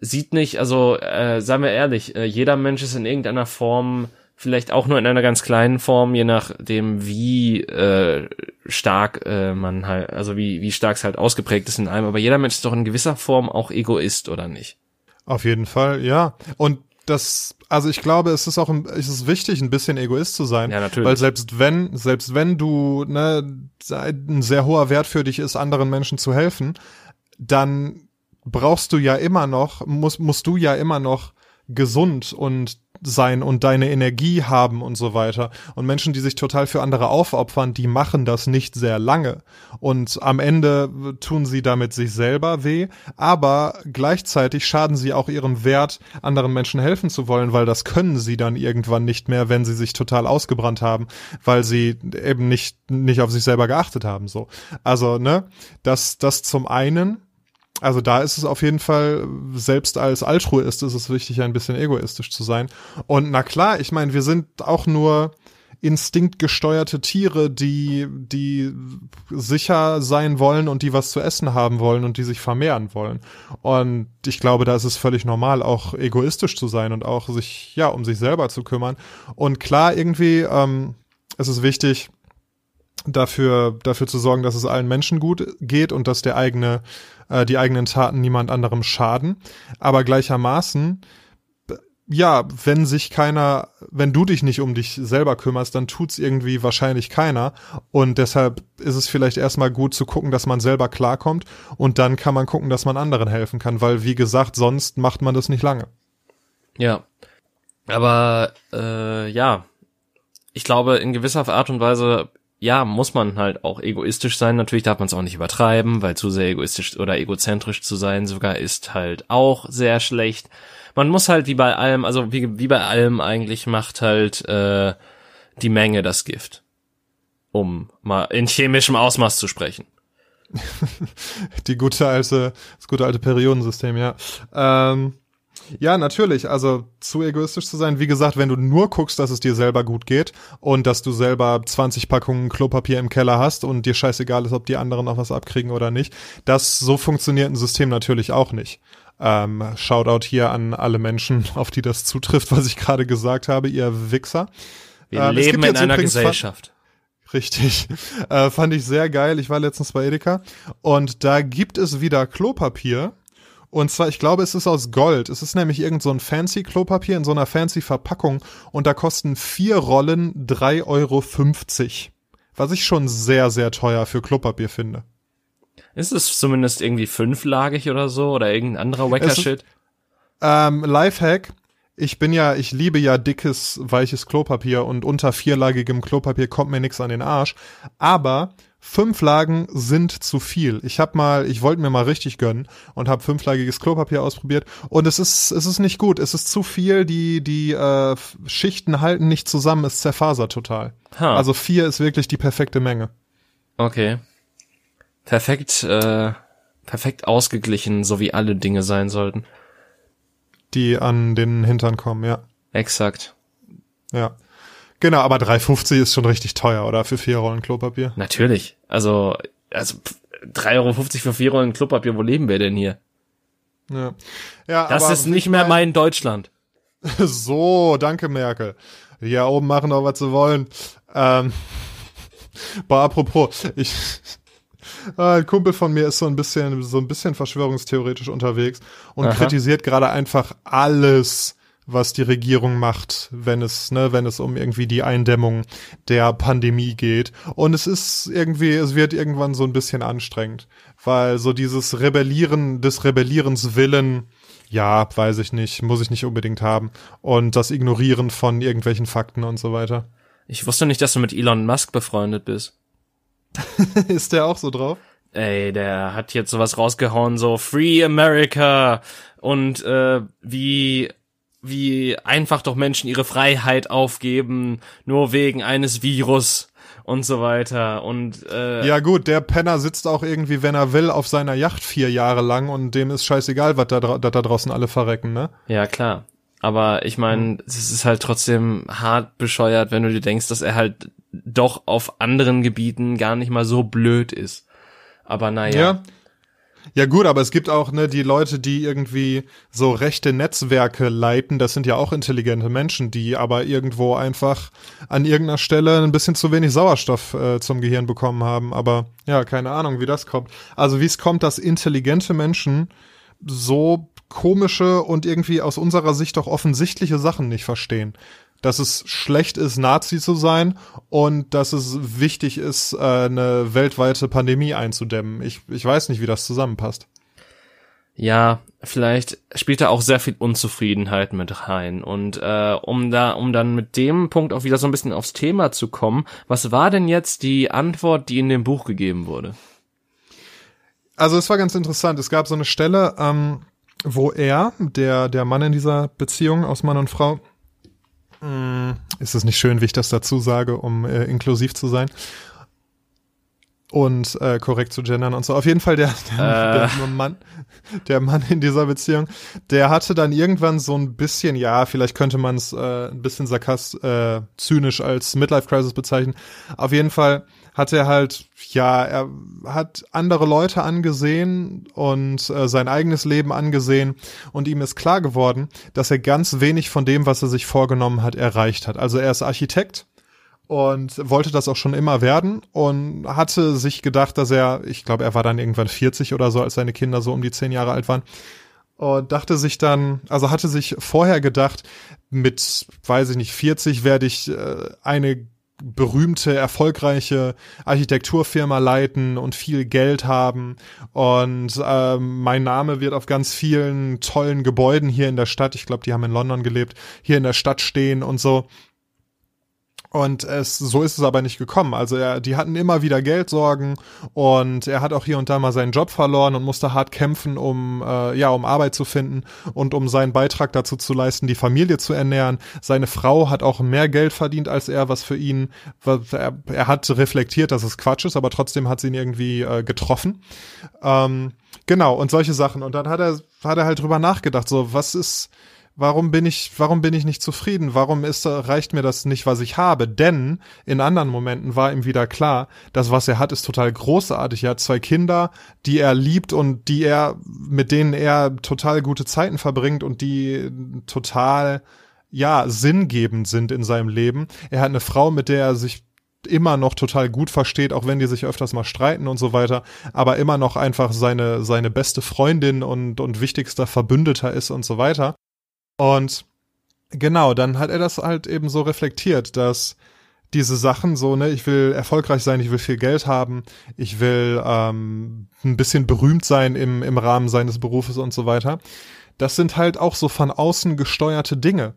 sieht nicht, also äh, seien wir ehrlich, äh, jeder Mensch ist in irgendeiner Form vielleicht auch nur in einer ganz kleinen Form, je nachdem, wie äh, stark äh, man halt, also wie, wie stark es halt ausgeprägt ist in einem, aber jeder Mensch ist doch in gewisser Form auch Egoist, oder nicht? Auf jeden Fall, ja. Und das, also ich glaube, es ist auch, es ist wichtig, ein bisschen Egoist zu sein. Ja, natürlich. Weil selbst wenn, selbst wenn du, ne, ein sehr hoher Wert für dich ist, anderen Menschen zu helfen, dann brauchst du ja immer noch, musst, musst du ja immer noch gesund und sein und deine Energie haben und so weiter. Und Menschen, die sich total für andere aufopfern, die machen das nicht sehr lange. Und am Ende tun sie damit sich selber weh, aber gleichzeitig schaden sie auch ihrem Wert, anderen Menschen helfen zu wollen, weil das können sie dann irgendwann nicht mehr, wenn sie sich total ausgebrannt haben, weil sie eben nicht, nicht auf sich selber geachtet haben, so. Also, ne, das, das zum einen also da ist es auf jeden Fall, selbst als Altruist ist es wichtig, ein bisschen egoistisch zu sein. Und na klar, ich meine, wir sind auch nur instinktgesteuerte Tiere, die, die sicher sein wollen und die was zu essen haben wollen und die sich vermehren wollen. Und ich glaube, da ist es völlig normal, auch egoistisch zu sein und auch sich, ja, um sich selber zu kümmern. Und klar, irgendwie, ähm, es ist wichtig, dafür, dafür zu sorgen, dass es allen Menschen gut geht und dass der eigene äh, die eigenen Taten niemand anderem schaden. Aber gleichermaßen, ja, wenn sich keiner, wenn du dich nicht um dich selber kümmerst, dann tut's irgendwie wahrscheinlich keiner. Und deshalb ist es vielleicht erstmal gut zu gucken, dass man selber klarkommt und dann kann man gucken, dass man anderen helfen kann, weil wie gesagt, sonst macht man das nicht lange. Ja. Aber äh, ja, ich glaube, in gewisser Art und Weise ja, muss man halt auch egoistisch sein. Natürlich darf man es auch nicht übertreiben, weil zu sehr egoistisch oder egozentrisch zu sein sogar ist halt auch sehr schlecht. Man muss halt wie bei allem, also wie, wie bei allem eigentlich macht halt äh, die Menge das Gift. Um mal in chemischem Ausmaß zu sprechen. <laughs> die gute alte, das gute alte Periodensystem, ja. Ähm ja, natürlich. Also zu egoistisch zu sein. Wie gesagt, wenn du nur guckst, dass es dir selber gut geht und dass du selber 20 Packungen Klopapier im Keller hast und dir scheißegal ist, ob die anderen noch was abkriegen oder nicht. Das so funktioniert ein System natürlich auch nicht. Ähm, Shoutout hier an alle Menschen, <laughs> auf die das zutrifft, was ich gerade gesagt habe, ihr Wichser. Wir ähm, leben in einer Gesellschaft. Richtig. Äh, fand ich sehr geil. Ich war letztens bei Edeka und da gibt es wieder Klopapier und zwar, ich glaube, es ist aus Gold. Es ist nämlich irgend so ein fancy Klopapier in so einer fancy Verpackung und da kosten vier Rollen 3,50 Euro. Was ich schon sehr, sehr teuer für Klopapier finde. Ist es zumindest irgendwie fünflagig oder so oder irgendein anderer Wacker-Shit? Ähm, Lifehack. Ich bin ja, ich liebe ja dickes, weiches Klopapier und unter vierlagigem Klopapier kommt mir nichts an den Arsch. Aber fünf Lagen sind zu viel. Ich habe mal, ich wollte mir mal richtig gönnen und habe fünflagiges Klopapier ausprobiert und es ist es ist nicht gut. Es ist zu viel. Die die äh, Schichten halten nicht zusammen. Es zerfasert total. Ha. Also vier ist wirklich die perfekte Menge. Okay. Perfekt, äh, perfekt ausgeglichen, so wie alle Dinge sein sollten. Die an den Hintern kommen, ja. Exakt. Ja. Genau, aber 3,50 ist schon richtig teuer, oder? Für vier Rollen Klopapier. Natürlich. Also, also 3,50 Euro für vier Rollen Klopapier, wo leben wir denn hier? Ja. ja das ist nicht mehr mein Deutschland. <laughs> So, danke Merkel. Die ja oben machen auch, was sie wollen. Ähm, <laughs> boah, apropos, ich, <laughs> ein Kumpel von mir ist so ein bisschen, so ein bisschen verschwörungstheoretisch unterwegs und Aha. kritisiert gerade einfach alles, was die Regierung macht, wenn es, ne, wenn es um irgendwie die Eindämmung der Pandemie geht. Und es ist irgendwie, es wird irgendwann so ein bisschen anstrengend, weil so dieses Rebellieren des Rebellierens Willen, ja, weiß ich nicht, muss ich nicht unbedingt haben. Und das Ignorieren von irgendwelchen Fakten und so weiter. Ich wusste nicht, dass du mit Elon Musk befreundet bist. <laughs> ist der auch so drauf? Ey, der hat jetzt sowas rausgehauen, so Free America und äh, wie wie einfach doch Menschen ihre Freiheit aufgeben, nur wegen eines Virus und so weiter. Und äh, ja gut, der Penner sitzt auch irgendwie, wenn er will, auf seiner Yacht vier Jahre lang und dem ist scheißegal, was da, da, da draußen alle verrecken, ne? Ja klar. Aber ich meine, hm. es ist halt trotzdem hart bescheuert, wenn du dir denkst, dass er halt doch auf anderen Gebieten gar nicht mal so blöd ist. Aber naja. Ja. Ja gut, aber es gibt auch ne die Leute, die irgendwie so rechte Netzwerke leiten. Das sind ja auch intelligente Menschen, die aber irgendwo einfach an irgendeiner Stelle ein bisschen zu wenig Sauerstoff äh, zum Gehirn bekommen haben. Aber ja, keine Ahnung, wie das kommt. Also wie es kommt, dass intelligente Menschen so komische und irgendwie aus unserer Sicht doch offensichtliche Sachen nicht verstehen dass es schlecht ist, Nazi zu sein und dass es wichtig ist, äh, eine weltweite Pandemie einzudämmen. Ich, ich weiß nicht, wie das zusammenpasst. Ja, vielleicht spielt da auch sehr viel Unzufriedenheit mit rein. Und äh, um da, um dann mit dem Punkt auch wieder so ein bisschen aufs Thema zu kommen, was war denn jetzt die Antwort, die in dem Buch gegeben wurde? Also es war ganz interessant. Es gab so eine Stelle, ähm, wo er, der, der Mann in dieser Beziehung aus Mann und Frau, ist es nicht schön, wie ich das dazu sage, um äh, inklusiv zu sein? Und äh, korrekt zu gendern und so. Auf jeden Fall der, <laughs> der, äh. der, Mann, der Mann in dieser Beziehung, der hatte dann irgendwann so ein bisschen, ja, vielleicht könnte man es äh, ein bisschen sarkast, äh, zynisch als Midlife Crisis bezeichnen. Auf jeden Fall hat er halt, ja, er hat andere Leute angesehen und äh, sein eigenes Leben angesehen und ihm ist klar geworden, dass er ganz wenig von dem, was er sich vorgenommen hat, erreicht hat. Also er ist Architekt und wollte das auch schon immer werden und hatte sich gedacht, dass er, ich glaube, er war dann irgendwann 40 oder so, als seine Kinder so um die 10 Jahre alt waren, und dachte sich dann, also hatte sich vorher gedacht, mit, weiß ich nicht, 40 werde ich äh, eine berühmte, erfolgreiche Architekturfirma leiten und viel Geld haben. Und ähm, mein Name wird auf ganz vielen tollen Gebäuden hier in der Stadt, ich glaube, die haben in London gelebt, hier in der Stadt stehen und so. Und es, so ist es aber nicht gekommen. Also er, die hatten immer wieder Geldsorgen und er hat auch hier und da mal seinen Job verloren und musste hart kämpfen, um äh, ja um Arbeit zu finden und um seinen Beitrag dazu zu leisten, die Familie zu ernähren. Seine Frau hat auch mehr Geld verdient als er, was für ihn, was er, er hat reflektiert, dass es Quatsch ist, aber trotzdem hat sie ihn irgendwie äh, getroffen. Ähm, genau und solche Sachen. Und dann hat er hat er halt drüber nachgedacht, so was ist warum bin ich, warum bin ich nicht zufrieden? Warum ist, reicht mir das nicht, was ich habe? Denn in anderen Momenten war ihm wieder klar, dass was er hat, ist total großartig. Er hat zwei Kinder, die er liebt und die er, mit denen er total gute Zeiten verbringt und die total, ja, sinngebend sind in seinem Leben. Er hat eine Frau, mit der er sich immer noch total gut versteht, auch wenn die sich öfters mal streiten und so weiter, aber immer noch einfach seine, seine beste Freundin und, und wichtigster Verbündeter ist und so weiter. Und genau, dann hat er das halt eben so reflektiert, dass diese Sachen so, ne, ich will erfolgreich sein, ich will viel Geld haben, ich will ähm, ein bisschen berühmt sein im, im Rahmen seines Berufes und so weiter. Das sind halt auch so von außen gesteuerte Dinge.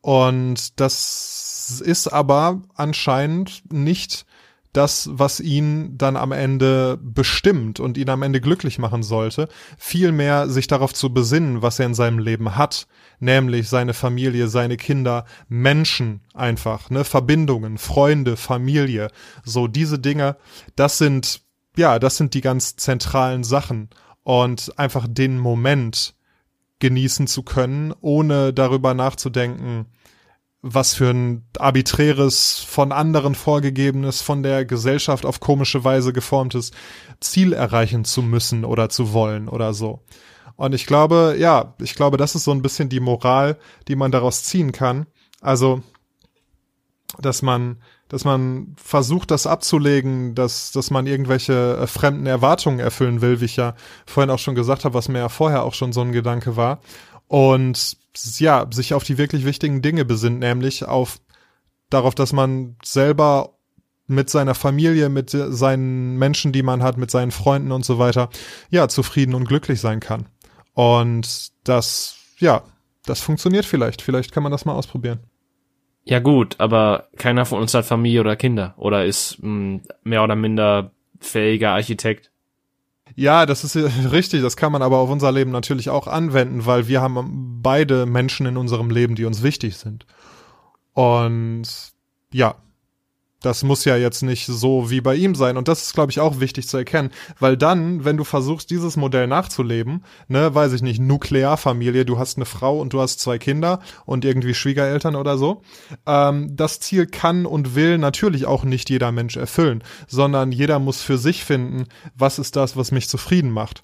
Und das ist aber anscheinend nicht das, was ihn dann am Ende bestimmt und ihn am Ende glücklich machen sollte, vielmehr sich darauf zu besinnen, was er in seinem Leben hat, nämlich seine Familie, seine Kinder, Menschen einfach, ne, Verbindungen, Freunde, Familie, so diese Dinge, das sind, ja, das sind die ganz zentralen Sachen. Und einfach den Moment genießen zu können, ohne darüber nachzudenken, was für ein arbiträres, von anderen vorgegebenes, von der Gesellschaft auf komische Weise geformtes Ziel erreichen zu müssen oder zu wollen oder so. Und ich glaube, ja, ich glaube, das ist so ein bisschen die Moral, die man daraus ziehen kann. Also, dass man, dass man versucht, das abzulegen, dass, dass man irgendwelche äh, fremden Erwartungen erfüllen will, wie ich ja vorhin auch schon gesagt habe, was mir ja vorher auch schon so ein Gedanke war. Und ja, sich auf die wirklich wichtigen Dinge besinnt, nämlich auf darauf, dass man selber mit seiner Familie, mit seinen Menschen, die man hat, mit seinen Freunden und so weiter, ja, zufrieden und glücklich sein kann. Und das, ja, das funktioniert vielleicht. Vielleicht kann man das mal ausprobieren. Ja gut, aber keiner von uns hat Familie oder Kinder oder ist mh, hm, mehr oder minder fähiger Architekt. Ja, das ist <laughs> richtig. Das kann man aber auf unser Leben natürlich auch anwenden, weil wir haben beide Menschen in unserem Leben, die uns wichtig sind. Und ja, das muss ja jetzt nicht so wie bei ihm sein. Und das ist, glaube ich, auch wichtig zu erkennen. Weil dann, wenn du versuchst, dieses Modell nachzuleben, ne, weiß ich nicht, Nuklearfamilie, du hast eine Frau und du hast zwei Kinder und irgendwie Schwiegereltern oder so, ähm, das Ziel kann und will natürlich auch nicht jeder Mensch erfüllen, sondern jeder muss für sich finden, was ist das, was mich zufrieden macht.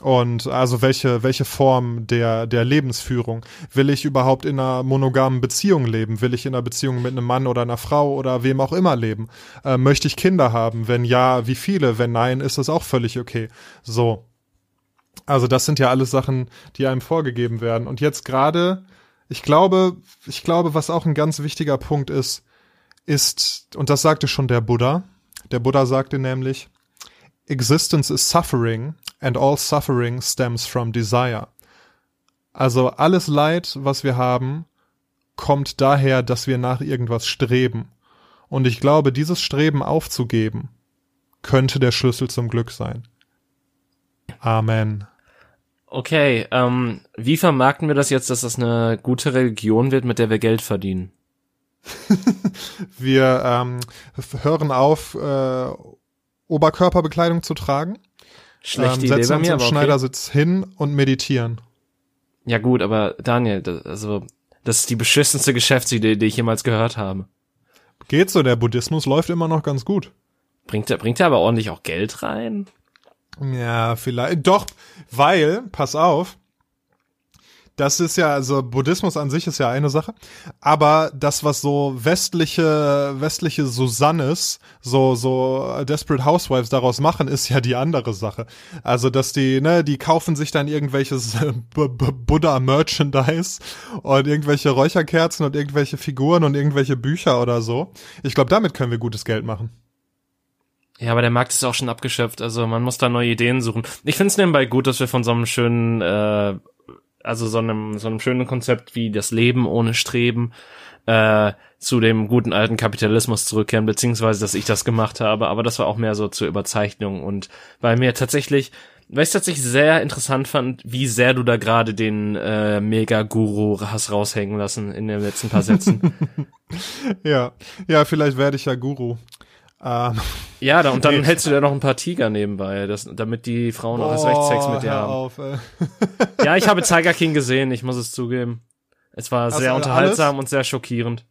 Und also welche, welche Form der, der Lebensführung? Will ich überhaupt in einer monogamen Beziehung leben? Will ich in einer Beziehung mit einem Mann oder einer Frau oder wem auch immer leben? Äh, möchte ich Kinder haben? Wenn ja, wie viele? Wenn nein, ist das auch völlig okay. So. Also das sind ja alles Sachen, die einem vorgegeben werden. Und jetzt gerade, ich glaube, ich glaube, was auch ein ganz wichtiger Punkt ist, ist, und das sagte schon der Buddha, der Buddha sagte nämlich, Existence is suffering and all suffering stems from desire. Also alles Leid, was wir haben, kommt daher, dass wir nach irgendwas streben. Und ich glaube, dieses Streben aufzugeben, könnte der Schlüssel zum Glück sein. Amen. Okay, ähm, wie vermarkten wir das jetzt, dass das eine gute Religion wird, mit der wir Geld verdienen? <laughs> wir ähm, hören auf, äh, Oberkörperbekleidung zu tragen. Schlechte ähm, Idee bei mir, aber okay. Schneidersitz hin und meditieren. Ja gut, aber Daniel, das, also das ist die beschissenste Geschäftsidee, die ich jemals gehört habe. Geht so, der Buddhismus läuft immer noch ganz gut. Bringt er, bringt er aber ordentlich auch Geld rein? Ja, vielleicht. Doch, weil, pass auf, das ist ja, also Buddhismus an sich ist ja eine Sache, aber das, was so westliche, westliche Susannes, so, so Desperate Housewives daraus machen, ist ja die andere Sache. Also, dass die, ne, die kaufen sich dann irgendwelches <laughs> Buddha-Merchandise und irgendwelche Räucherkerzen und irgendwelche Figuren und irgendwelche Bücher oder so. Ich glaube, damit können wir gutes Geld machen. Ja, aber der Markt ist auch schon abgeschöpft, also man muss da neue Ideen suchen. Ich finde es nebenbei gut, dass wir von so einem schönen äh, also so einem, so einem schönen Konzept wie das Leben ohne Streben, äh, zu dem guten alten Kapitalismus zurückkehren, beziehungsweise, dass ich das gemacht habe, aber das war auch mehr so zur Überzeichnung und weil mir tatsächlich, weil ich tatsächlich sehr interessant fand, wie sehr du da gerade den äh, Mega-Guru hast raushängen lassen in den letzten paar Sätzen. <laughs> ja, ja, vielleicht werde ich ja Guru. Ähm, ja, da, und dann nee. hältst du dir noch ein paar Tiger nebenbei, das, damit die Frauen auch erst recht Sex mit dir haben. Auf, <laughs> ja, ich habe Tiger King gesehen, ich muss es zugeben. Es war also sehr unterhaltsam alles? und sehr schockierend.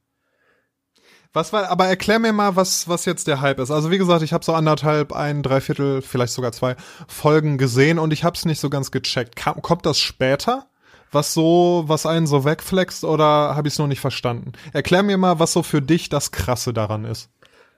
Was war, aber erklär mir mal, was, was jetzt der Hype ist. Also wie gesagt, ich habe so anderthalb, ein, dreiviertel, vielleicht sogar zwei Folgen gesehen und ich habe es nicht so ganz gecheckt. Kam, kommt das später? Was so, was einen so wegflext oder habe ich es noch nicht verstanden? Erklär mir mal, was so für dich das Krasse daran ist.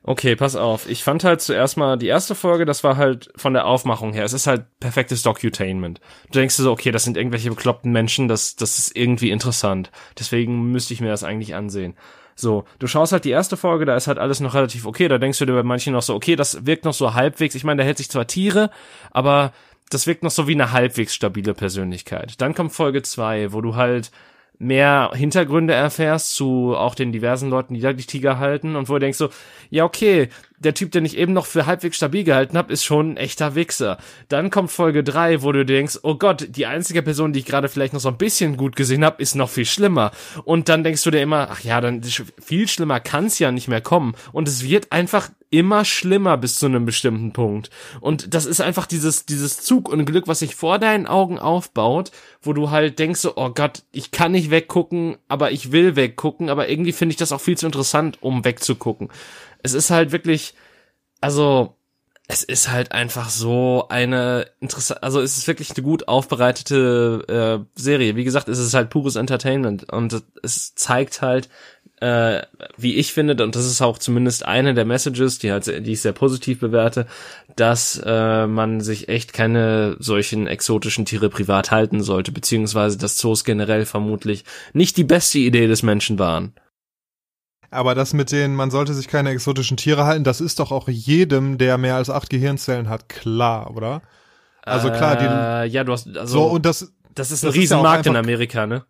Okay, pass auf. Ich fand halt zuerst mal die erste Folge, das war halt von der Aufmachung her. Es ist halt perfektes Docutainment. Du denkst dir so, okay, das sind irgendwelche bekloppten Menschen, das, das ist irgendwie interessant. Deswegen müsste ich mir das eigentlich ansehen. So, du schaust halt die erste Folge, da ist halt alles noch relativ okay. Da denkst du dir bei manchen noch so, okay, das wirkt noch so halbwegs. Ich meine, da hält sich zwar Tiere, aber das wirkt noch so wie eine halbwegs stabile Persönlichkeit. Dann kommt Folge zwei, wo du halt mehr Hintergründe erfährst zu auch den diversen Leuten, die da die Tiger halten und wo du denkst so, ja okay, der Typ, den ich eben noch für halbwegs stabil gehalten habe, ist schon ein echter Wichser. Dann kommt Folge drei, wo du denkst, oh Gott, die einzige Person, die ich gerade vielleicht noch so ein bisschen gut gesehen habe, ist noch viel schlimmer. Und dann denkst du dir immer, ach ja, dann viel schlimmer kann's ja nicht mehr kommen. Und es wird einfach immer schlimmer bis zu einem bestimmten Punkt. Und das ist einfach dieses, dieses Zug und Glück, was sich vor deinen Augen aufbaut, wo du halt denkst so, oh Gott, ich kann nicht weggucken, aber ich will weggucken, aber irgendwie finde ich das auch viel zu interessant, um wegzugucken. Es ist halt wirklich, also, es ist halt einfach so eine interessante, also es ist wirklich eine gut aufbereitete äh, Serie. Wie gesagt, es ist halt pures Entertainment und es zeigt halt, äh, wie ich finde, und das ist auch zumindest eine der Messages, die halt, die ich sehr positiv bewerte, dass äh, man sich echt keine solchen exotischen Tiere privat halten sollte, beziehungsweise dass Zoos generell vermutlich nicht die beste Idee des Menschen waren. Aber das mit denen, man sollte sich keine exotischen Tiere halten, das ist doch auch jedem, der mehr als acht Gehirnzellen hat, klar, oder? Also klar, die. Äh, ja, du hast also. So und das. Das ist ein Riesenmarkt ja in Amerika, ne?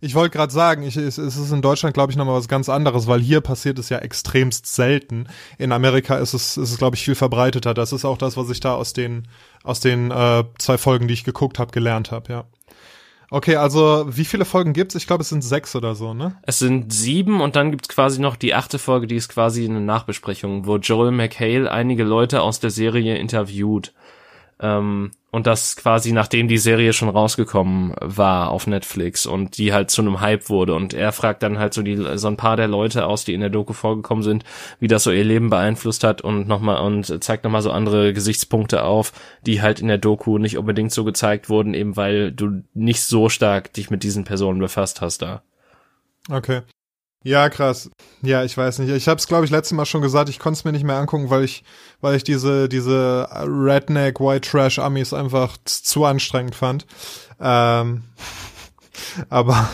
Ich wollte gerade sagen, ich, es, es ist in Deutschland, glaube ich, nochmal was ganz anderes, weil hier passiert es ja extremst selten. In Amerika ist es, ist es glaube ich, viel verbreiteter. Das ist auch das, was ich da aus den, aus den äh, zwei Folgen, die ich geguckt habe, gelernt habe, ja. Okay, also wie viele Folgen gibt's? Ich glaube, es sind sechs oder so, ne? Es sind sieben und dann gibt's quasi noch die achte Folge, die ist quasi eine Nachbesprechung, wo Joel McHale einige Leute aus der Serie interviewt. Ähm, und das quasi nachdem die Serie schon rausgekommen war auf Netflix und die halt zu einem Hype wurde und er fragt dann halt so die so ein paar der Leute aus, die in der Doku vorgekommen sind, wie das so ihr Leben beeinflusst hat und nochmal und zeigt nochmal so andere Gesichtspunkte auf, die halt in der Doku nicht unbedingt so gezeigt wurden, eben weil du nicht so stark dich mit diesen Personen befasst hast da. Okay. Ja, krass. Ja, ich weiß nicht. Ich habe es, glaube ich, letztes Mal schon gesagt, ich konnte es mir nicht mehr angucken, weil ich, weil ich diese, diese Redneck White Trash Amis einfach zu anstrengend fand. Ähm, <laughs> aber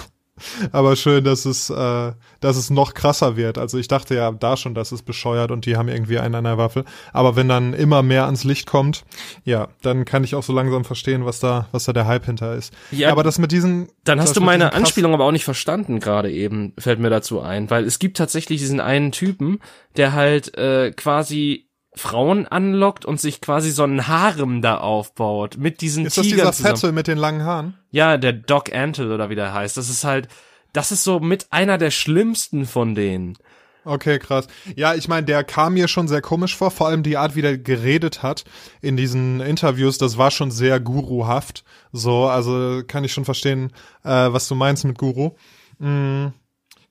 aber schön, dass es, äh, dass es noch krasser wird. Also ich dachte ja da schon, dass es bescheuert und die haben irgendwie einen an der Waffel. Aber wenn dann immer mehr ans Licht kommt, ja, dann kann ich auch so langsam verstehen, was da, was da der Hype hinter ist. Ja, aber das mit diesen. Dann hast du meine Anspielung aber auch nicht verstanden gerade eben, fällt mir dazu ein, weil es gibt tatsächlich diesen einen Typen, der halt äh, quasi Frauen anlockt und sich quasi so einen Harem da aufbaut mit diesen Ist das Tigern dieser zusammen. Fette mit den langen Haaren? Ja, der Doc Antle oder wie der heißt. Das ist halt, das ist so mit einer der schlimmsten von denen. Okay, krass. Ja, ich meine, der kam mir schon sehr komisch vor, vor allem die Art, wie der geredet hat in diesen Interviews, das war schon sehr guruhaft. So, also kann ich schon verstehen, äh, was du meinst mit Guru. Mhm.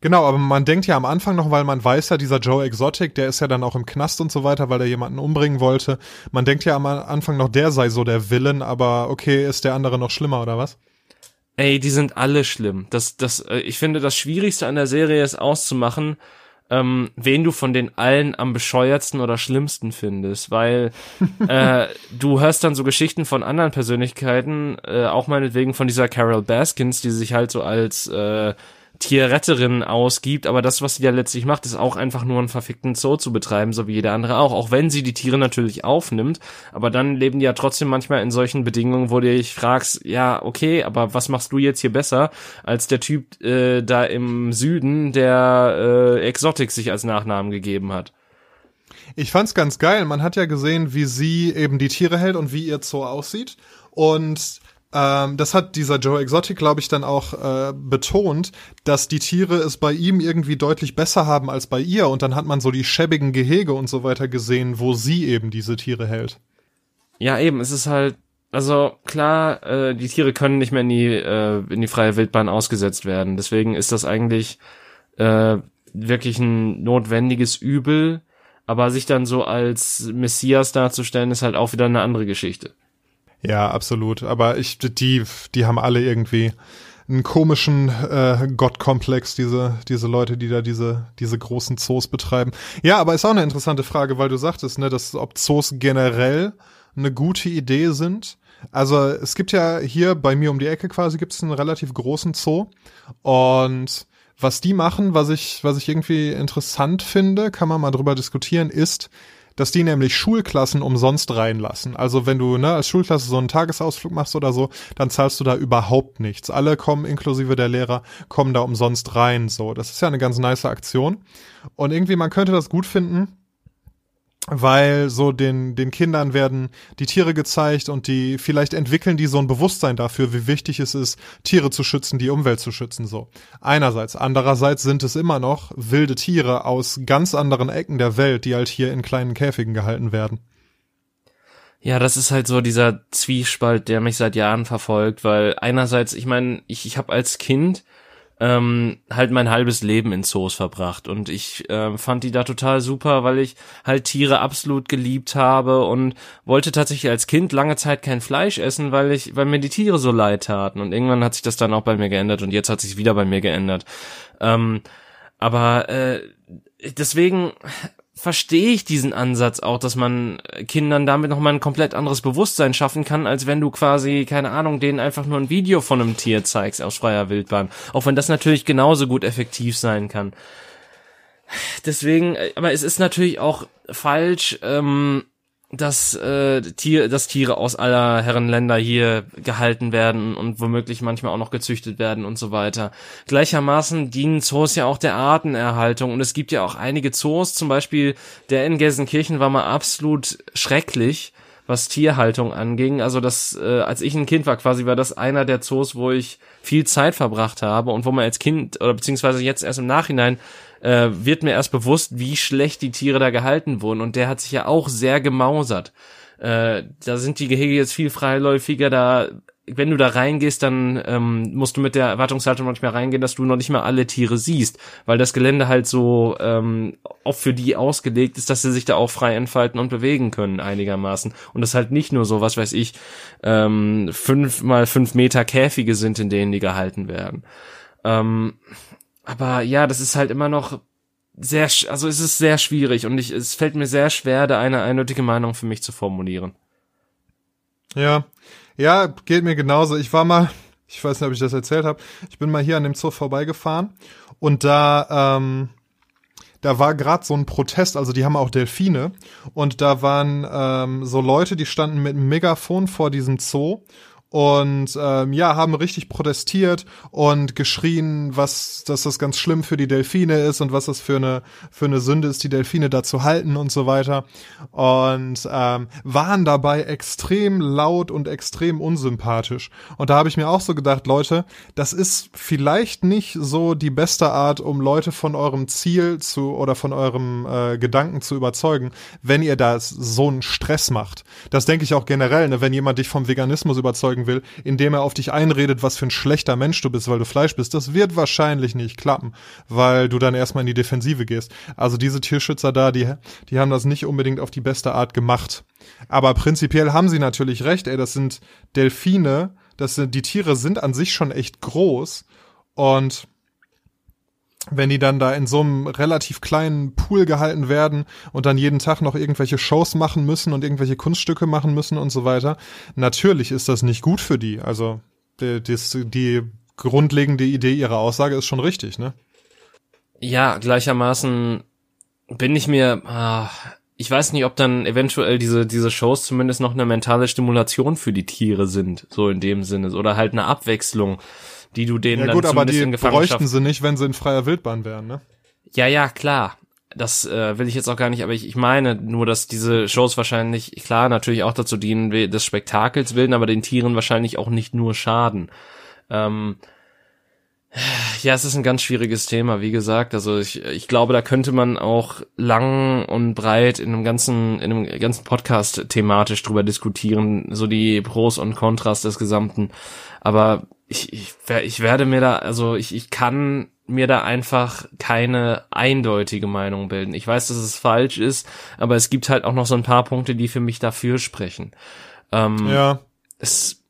Genau, aber man denkt ja am Anfang noch, weil man weiß ja, dieser Joe Exotic, der ist ja dann auch im Knast und so weiter, weil er jemanden umbringen wollte. Man denkt ja am Anfang noch, der sei so der Villain, aber okay, ist der andere noch schlimmer oder was? Ey, die sind alle schlimm. Das, das, äh, ich finde, das Schwierigste an der Serie ist auszumachen, ähm, wen du von den allen am bescheuertsten oder schlimmsten findest, weil <laughs> äh, du hörst dann so Geschichten von anderen Persönlichkeiten, äh, auch meinetwegen von dieser Carol Baskins, die sich halt so als äh, Tierretterin ausgibt, aber das, was sie ja letztlich macht, ist auch einfach nur einen verfickten Zoo zu betreiben, so wie jeder andere auch. Auch wenn sie die Tiere natürlich aufnimmt, aber dann leben die ja trotzdem manchmal in solchen Bedingungen, wo du dich fragst, ja, okay, aber was machst du jetzt hier besser als der Typ äh, da im Süden, der äh, Exotic sich als Nachnamen gegeben hat? Ich fand's ganz geil. Man hat ja gesehen, wie sie eben die Tiere hält und wie ihr Zoo aussieht. Und ähm, das hat dieser Joe Exotic, glaube ich, dann auch äh, betont, dass die Tiere es bei ihm irgendwie deutlich besser haben als bei ihr. Und dann hat man so die schäbigen Gehege und so weiter gesehen, wo sie eben diese Tiere hält. Ja, eben, es ist halt, also klar, äh, die Tiere können nicht mehr in die, äh, in die freie Wildbahn ausgesetzt werden. Deswegen ist das eigentlich äh, wirklich ein notwendiges Übel. Aber sich dann so als Messias darzustellen, ist halt auch wieder eine andere Geschichte. Ja, absolut. Aber ich, die, die haben alle irgendwie einen komischen äh, Gottkomplex, diese, diese Leute, die da diese, diese großen Zoos betreiben. Ja, aber ist auch eine interessante Frage, weil du sagtest, ne, dass ob Zoos generell eine gute Idee sind. Also es gibt ja hier bei mir um die Ecke quasi gibt es einen relativ großen Zoo und was die machen, was ich, was ich irgendwie interessant finde, kann man mal drüber diskutieren, ist, dass die nämlich Schulklassen umsonst reinlassen. Also wenn du ne, als Schulklasse so einen Tagesausflug machst oder so, dann zahlst du da überhaupt nichts. Alle kommen, inklusive der Lehrer, kommen da umsonst rein. So, das ist ja eine ganz nice Aktion. Und irgendwie, man könnte das gut finden, weil so den, den Kindern werden die Tiere gezeigt und die, vielleicht entwickeln die so ein Bewusstsein dafür, wie wichtig es ist, Tiere zu schützen, die Umwelt zu schützen, so. Einerseits. Andererseits sind es immer noch wilde Tiere aus ganz anderen Ecken der Welt, die halt hier in kleinen Käfigen gehalten werden. Ja, das ist halt so dieser Zwiespalt, der mich seit Jahren verfolgt, weil einerseits, ich meine, ich, ich habe als Kind ähm, halt mein halbes Leben in Zoos verbracht und ich äh, fand die da total super, weil ich halt Tiere absolut geliebt habe und wollte tatsächlich als Kind lange Zeit kein Fleisch essen, weil ich, weil mir die Tiere so leid taten und irgendwann hat sich das dann auch bei mir geändert und jetzt hat sich wieder bei mir geändert. Ähm, aber äh, deswegen verstehe ich diesen Ansatz auch, dass man Kindern damit nochmal ein komplett anderes Bewusstsein schaffen kann, als wenn du quasi, keine Ahnung, denen einfach nur ein Video von einem Tier zeigst aus freier Wildbahn. Auch wenn das natürlich genauso gut effektiv sein kann. Deswegen, aber es ist natürlich auch falsch, ähm, dass äh, Tier, dass Tiere aus aller Herren Länder hier gehalten werden und womöglich manchmal auch noch gezüchtet werden und so weiter. Gleichermaßen dienen Zoos ja auch der Artenerhaltung und es gibt ja auch einige Zoos, zum Beispiel der in Gelsenkirchen war mal absolut schrecklich, was Tierhaltung anging. Also das, äh, als ich ein Kind war, quasi war das einer der Zoos, wo ich viel Zeit verbracht habe und wo man als Kind oder beziehungsweise jetzt erst im Nachhinein äh, wird mir erst bewusst, wie schlecht die Tiere da gehalten wurden. Und der hat sich ja auch sehr gemausert. Äh, da sind die Gehege jetzt viel freiläufiger, da wenn du da reingehst, dann ähm, musst du mit der Erwartungshaltung manchmal reingehen, dass du noch nicht mal alle Tiere siehst, weil das Gelände halt so ähm, auch für die ausgelegt ist, dass sie sich da auch frei entfalten und bewegen können einigermaßen. Und das halt nicht nur so, was weiß ich, ähm, fünf mal fünf Meter Käfige sind, in denen die gehalten werden. Ähm, aber ja, das ist halt immer noch sehr, also es ist sehr schwierig und ich, es fällt mir sehr schwer, da eine eindeutige Meinung für mich zu formulieren. Ja, ja, geht mir genauso. Ich war mal, ich weiß nicht, ob ich das erzählt habe, ich bin mal hier an dem Zoo vorbeigefahren und da, ähm, da war gerade so ein Protest, also die haben auch Delfine und da waren ähm, so Leute, die standen mit einem Megafon vor diesem Zoo und ähm, ja, haben richtig protestiert und geschrien, was, dass das ganz schlimm für die Delfine ist und was das für eine für eine Sünde ist, die Delfine da zu halten und so weiter. Und ähm, waren dabei extrem laut und extrem unsympathisch. Und da habe ich mir auch so gedacht, Leute, das ist vielleicht nicht so die beste Art, um Leute von eurem Ziel zu oder von eurem äh, Gedanken zu überzeugen, wenn ihr da so einen Stress macht. Das denke ich auch generell, ne, wenn jemand dich vom Veganismus überzeugen überzeugen will, indem er auf dich einredet, was für ein schlechter Mensch du bist, weil du Fleisch bist, das wird wahrscheinlich nicht klappen, weil du dann erstmal in die Defensive gehst. Also diese Tierschützer da, die, die haben das nicht unbedingt auf die beste Art gemacht. Aber prinzipiell haben sie natürlich recht, ey, das sind Delfine, das sind, die Tiere sind an sich schon echt groß und wenn die dann da in so einem relativ kleinen Pool gehalten werden und dann jeden Tag noch irgendwelche Shows machen müssen und irgendwelche Kunststücke machen müssen und so weiter, natürlich ist das nicht gut für die. Also die, die, die grundlegende Idee ihrer Aussage ist schon richtig, ne? Ja, gleichermaßen bin ich mir, ah, ich weiß nicht, ob dann eventuell diese, diese Shows zumindest noch eine mentale Stimulation für die Tiere sind, so in dem Sinne, oder halt eine Abwechslung die du denen ja, gut, dann zumindest aber die in Gefangenschaft... bräuchten sie nicht, wenn sie in freier Wildbahn wären, ne? Ja, ja, klar. Das äh, will ich jetzt auch gar nicht, aber ich, ich meine nur, dass diese Shows wahrscheinlich, klar, natürlich auch dazu dienen, des Spektakels willen, aber den Tieren wahrscheinlich auch nicht nur schaden. Ähm, ja, es ist ein ganz schwieriges Thema, wie gesagt. Also ich, ich glaube, da könnte man auch lang und breit in einem ganzen, in einem ganzen Podcast thematisch drüber diskutieren, so die Pros und Kontras des Gesamten. Aber ich, ich, ich werde mir da, also ich, ich kann mir da einfach keine eindeutige Meinung bilden. Ich weiß, dass es falsch ist, aber es gibt halt auch noch so ein paar Punkte, die für mich dafür sprechen. Ähm, ja. Es,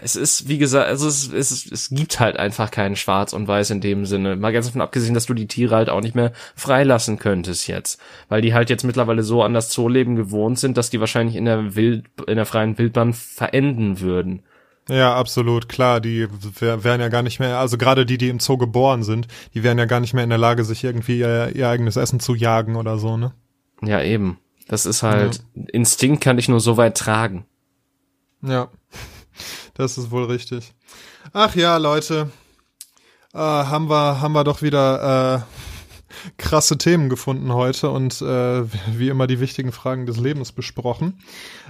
es ist, wie gesagt, also es, es, es gibt halt einfach keinen Schwarz und Weiß in dem Sinne. Mal ganz davon abgesehen, dass du die Tiere halt auch nicht mehr freilassen könntest jetzt. Weil die halt jetzt mittlerweile so an das Zooleben gewohnt sind, dass die wahrscheinlich in der Wild, in der freien Wildbahn verenden würden. Ja, absolut, klar. Die wären ja gar nicht mehr, also gerade die, die im Zoo geboren sind, die wären ja gar nicht mehr in der Lage, sich irgendwie ihr, ihr eigenes Essen zu jagen oder so, ne? Ja, eben. Das ist halt, ja. Instinkt kann ich nur so weit tragen. Ja, das ist wohl richtig. Ach ja, Leute, äh, haben wir, haben wir doch wieder, krasse Themen gefunden heute und äh, wie immer die wichtigen Fragen des Lebens besprochen.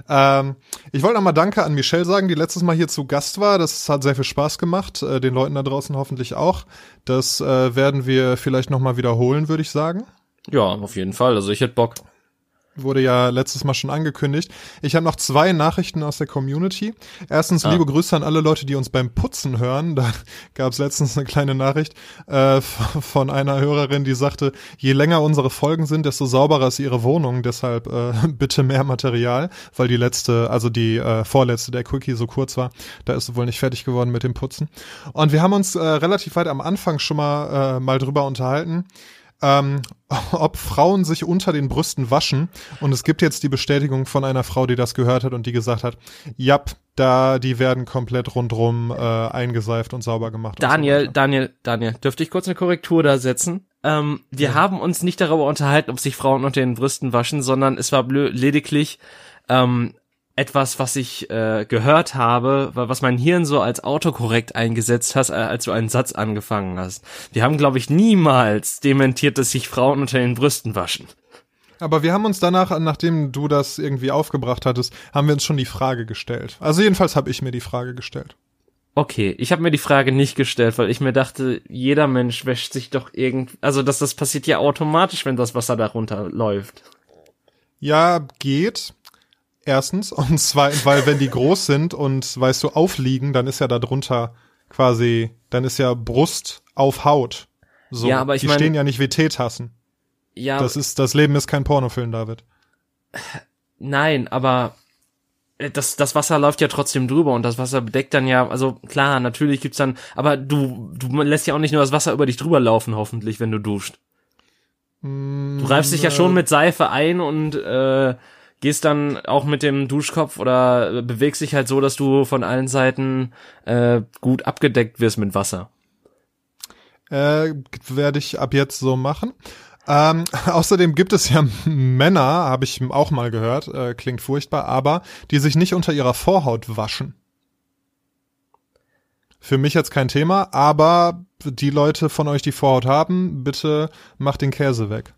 Ähm, ich wollte nochmal Danke an Michelle sagen, die letztes Mal hier zu Gast war. Das hat sehr viel Spaß gemacht, äh, den Leuten da draußen hoffentlich auch. Das äh, werden wir vielleicht nochmal wiederholen, würde ich sagen. Ja, auf jeden Fall. Also ich hätte Bock wurde ja letztes Mal schon angekündigt. Ich habe noch zwei Nachrichten aus der Community. Erstens ah. liebe Grüße an alle Leute, die uns beim Putzen hören. Da <laughs> gab es letztens eine kleine Nachricht äh, von einer Hörerin, die sagte, je länger unsere Folgen sind, desto sauberer ist ihre Wohnung. Deshalb äh, <laughs> bitte mehr Material, weil die letzte, also die äh, vorletzte, der Quickie so kurz war. Da ist sie wohl nicht fertig geworden mit dem Putzen. Und wir haben uns äh, relativ weit am Anfang schon mal äh, mal drüber unterhalten ähm, <laughs> ob Frauen sich unter den Brüsten waschen. Und es gibt jetzt die Bestätigung von einer Frau, die das gehört hat und die gesagt hat, ja, da, die werden komplett rundrum äh, eingeseift und sauber gemacht. Daniel, so Daniel, Daniel, dürfte ich kurz eine Korrektur da setzen? Ähm, wir ja. haben uns nicht darüber unterhalten, ob sich Frauen unter den Brüsten waschen, sondern es war lediglich ähm, etwas, was ich äh, gehört habe, was mein Hirn so als autokorrekt eingesetzt hat, äh, als du einen Satz angefangen hast. Wir haben, glaube ich, niemals dementiert, dass sich Frauen unter den Brüsten waschen. Aber wir haben uns danach, nachdem du das irgendwie aufgebracht hattest, haben wir uns schon die Frage gestellt. Also jedenfalls habe ich mir die Frage gestellt. Okay, ich habe mir die Frage nicht gestellt, weil ich mir dachte, jeder Mensch wäscht sich doch irgend, also dass das passiert ja automatisch, wenn das Wasser darunter läuft. Ja, geht. Erstens. Und zweitens, weil wenn die groß sind und, weißt du, aufliegen, dann ist ja da drunter quasi, dann ist ja Brust auf Haut. So, ja, aber ich die mein, stehen ja nicht wie Teetassen. Ja. Das ist, das Leben ist kein Pornofilm, David. Nein, aber das, das Wasser läuft ja trotzdem drüber und das Wasser bedeckt dann ja, also klar, natürlich gibt's dann, aber du, du lässt ja auch nicht nur das Wasser über dich drüber laufen, hoffentlich, wenn du duscht. Du reifst dich ja schon mit Seife ein und äh, gehst dann auch mit dem Duschkopf oder bewegst dich halt so, dass du von allen Seiten äh, gut abgedeckt wirst mit Wasser. Äh, werde ich ab jetzt so machen. Ähm, <laughs> außerdem gibt es ja Männer, habe ich auch mal gehört, äh, klingt furchtbar, aber die sich nicht unter ihrer Vorhaut waschen. Für mich jetzt kein Thema, aber die Leute von euch, die Vorhaut haben, bitte macht den Käse weg.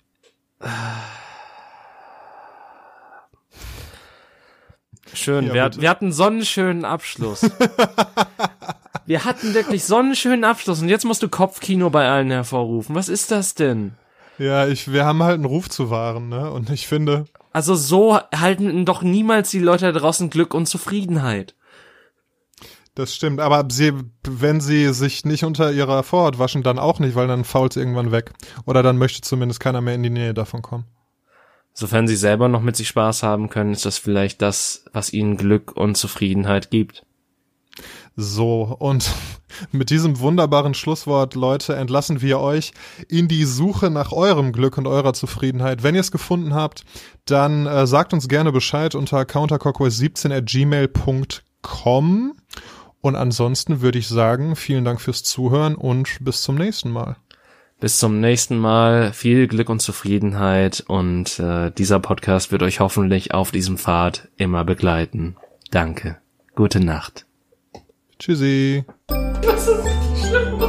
Schön, ja, wir, wir, hatten so einen schönen Abschluss. <laughs> wir hatten wirklich so einen schönen Abschluss und jetzt musst du Kopfkino bei allen hervorrufen. Was ist das denn? Ja, ich, wir haben halt einen Ruf zu wahren, ne? Und ich finde. Also so halten doch niemals die Leute da draußen Glück und Zufriedenheit. Das stimmt, aber sie, wenn sie sich nicht unter ihrer Vorhaut waschen, dann auch nicht, weil dann fault irgendwann weg. Oder dann möchte zumindest keiner mehr in die Nähe davon kommen. Sofern sie selber noch mit sich Spaß haben können, ist das vielleicht das, was ihnen Glück und Zufriedenheit gibt. So, und <laughs> mit diesem wunderbaren Schlusswort, Leute, entlassen wir euch in die Suche nach eurem Glück und eurer Zufriedenheit. Wenn ihr es gefunden habt, dann äh, sagt uns gerne Bescheid unter countercockway17 at gmail.com. Und ansonsten würde ich sagen, vielen Dank fürs Zuhören und bis zum nächsten Mal. Bis zum nächsten Mal. Viel Glück und Zufriedenheit und äh, dieser Podcast wird euch hoffentlich auf diesem Pfad immer begleiten. Danke. Gute Nacht. Tschüssi. Das ist schlimm.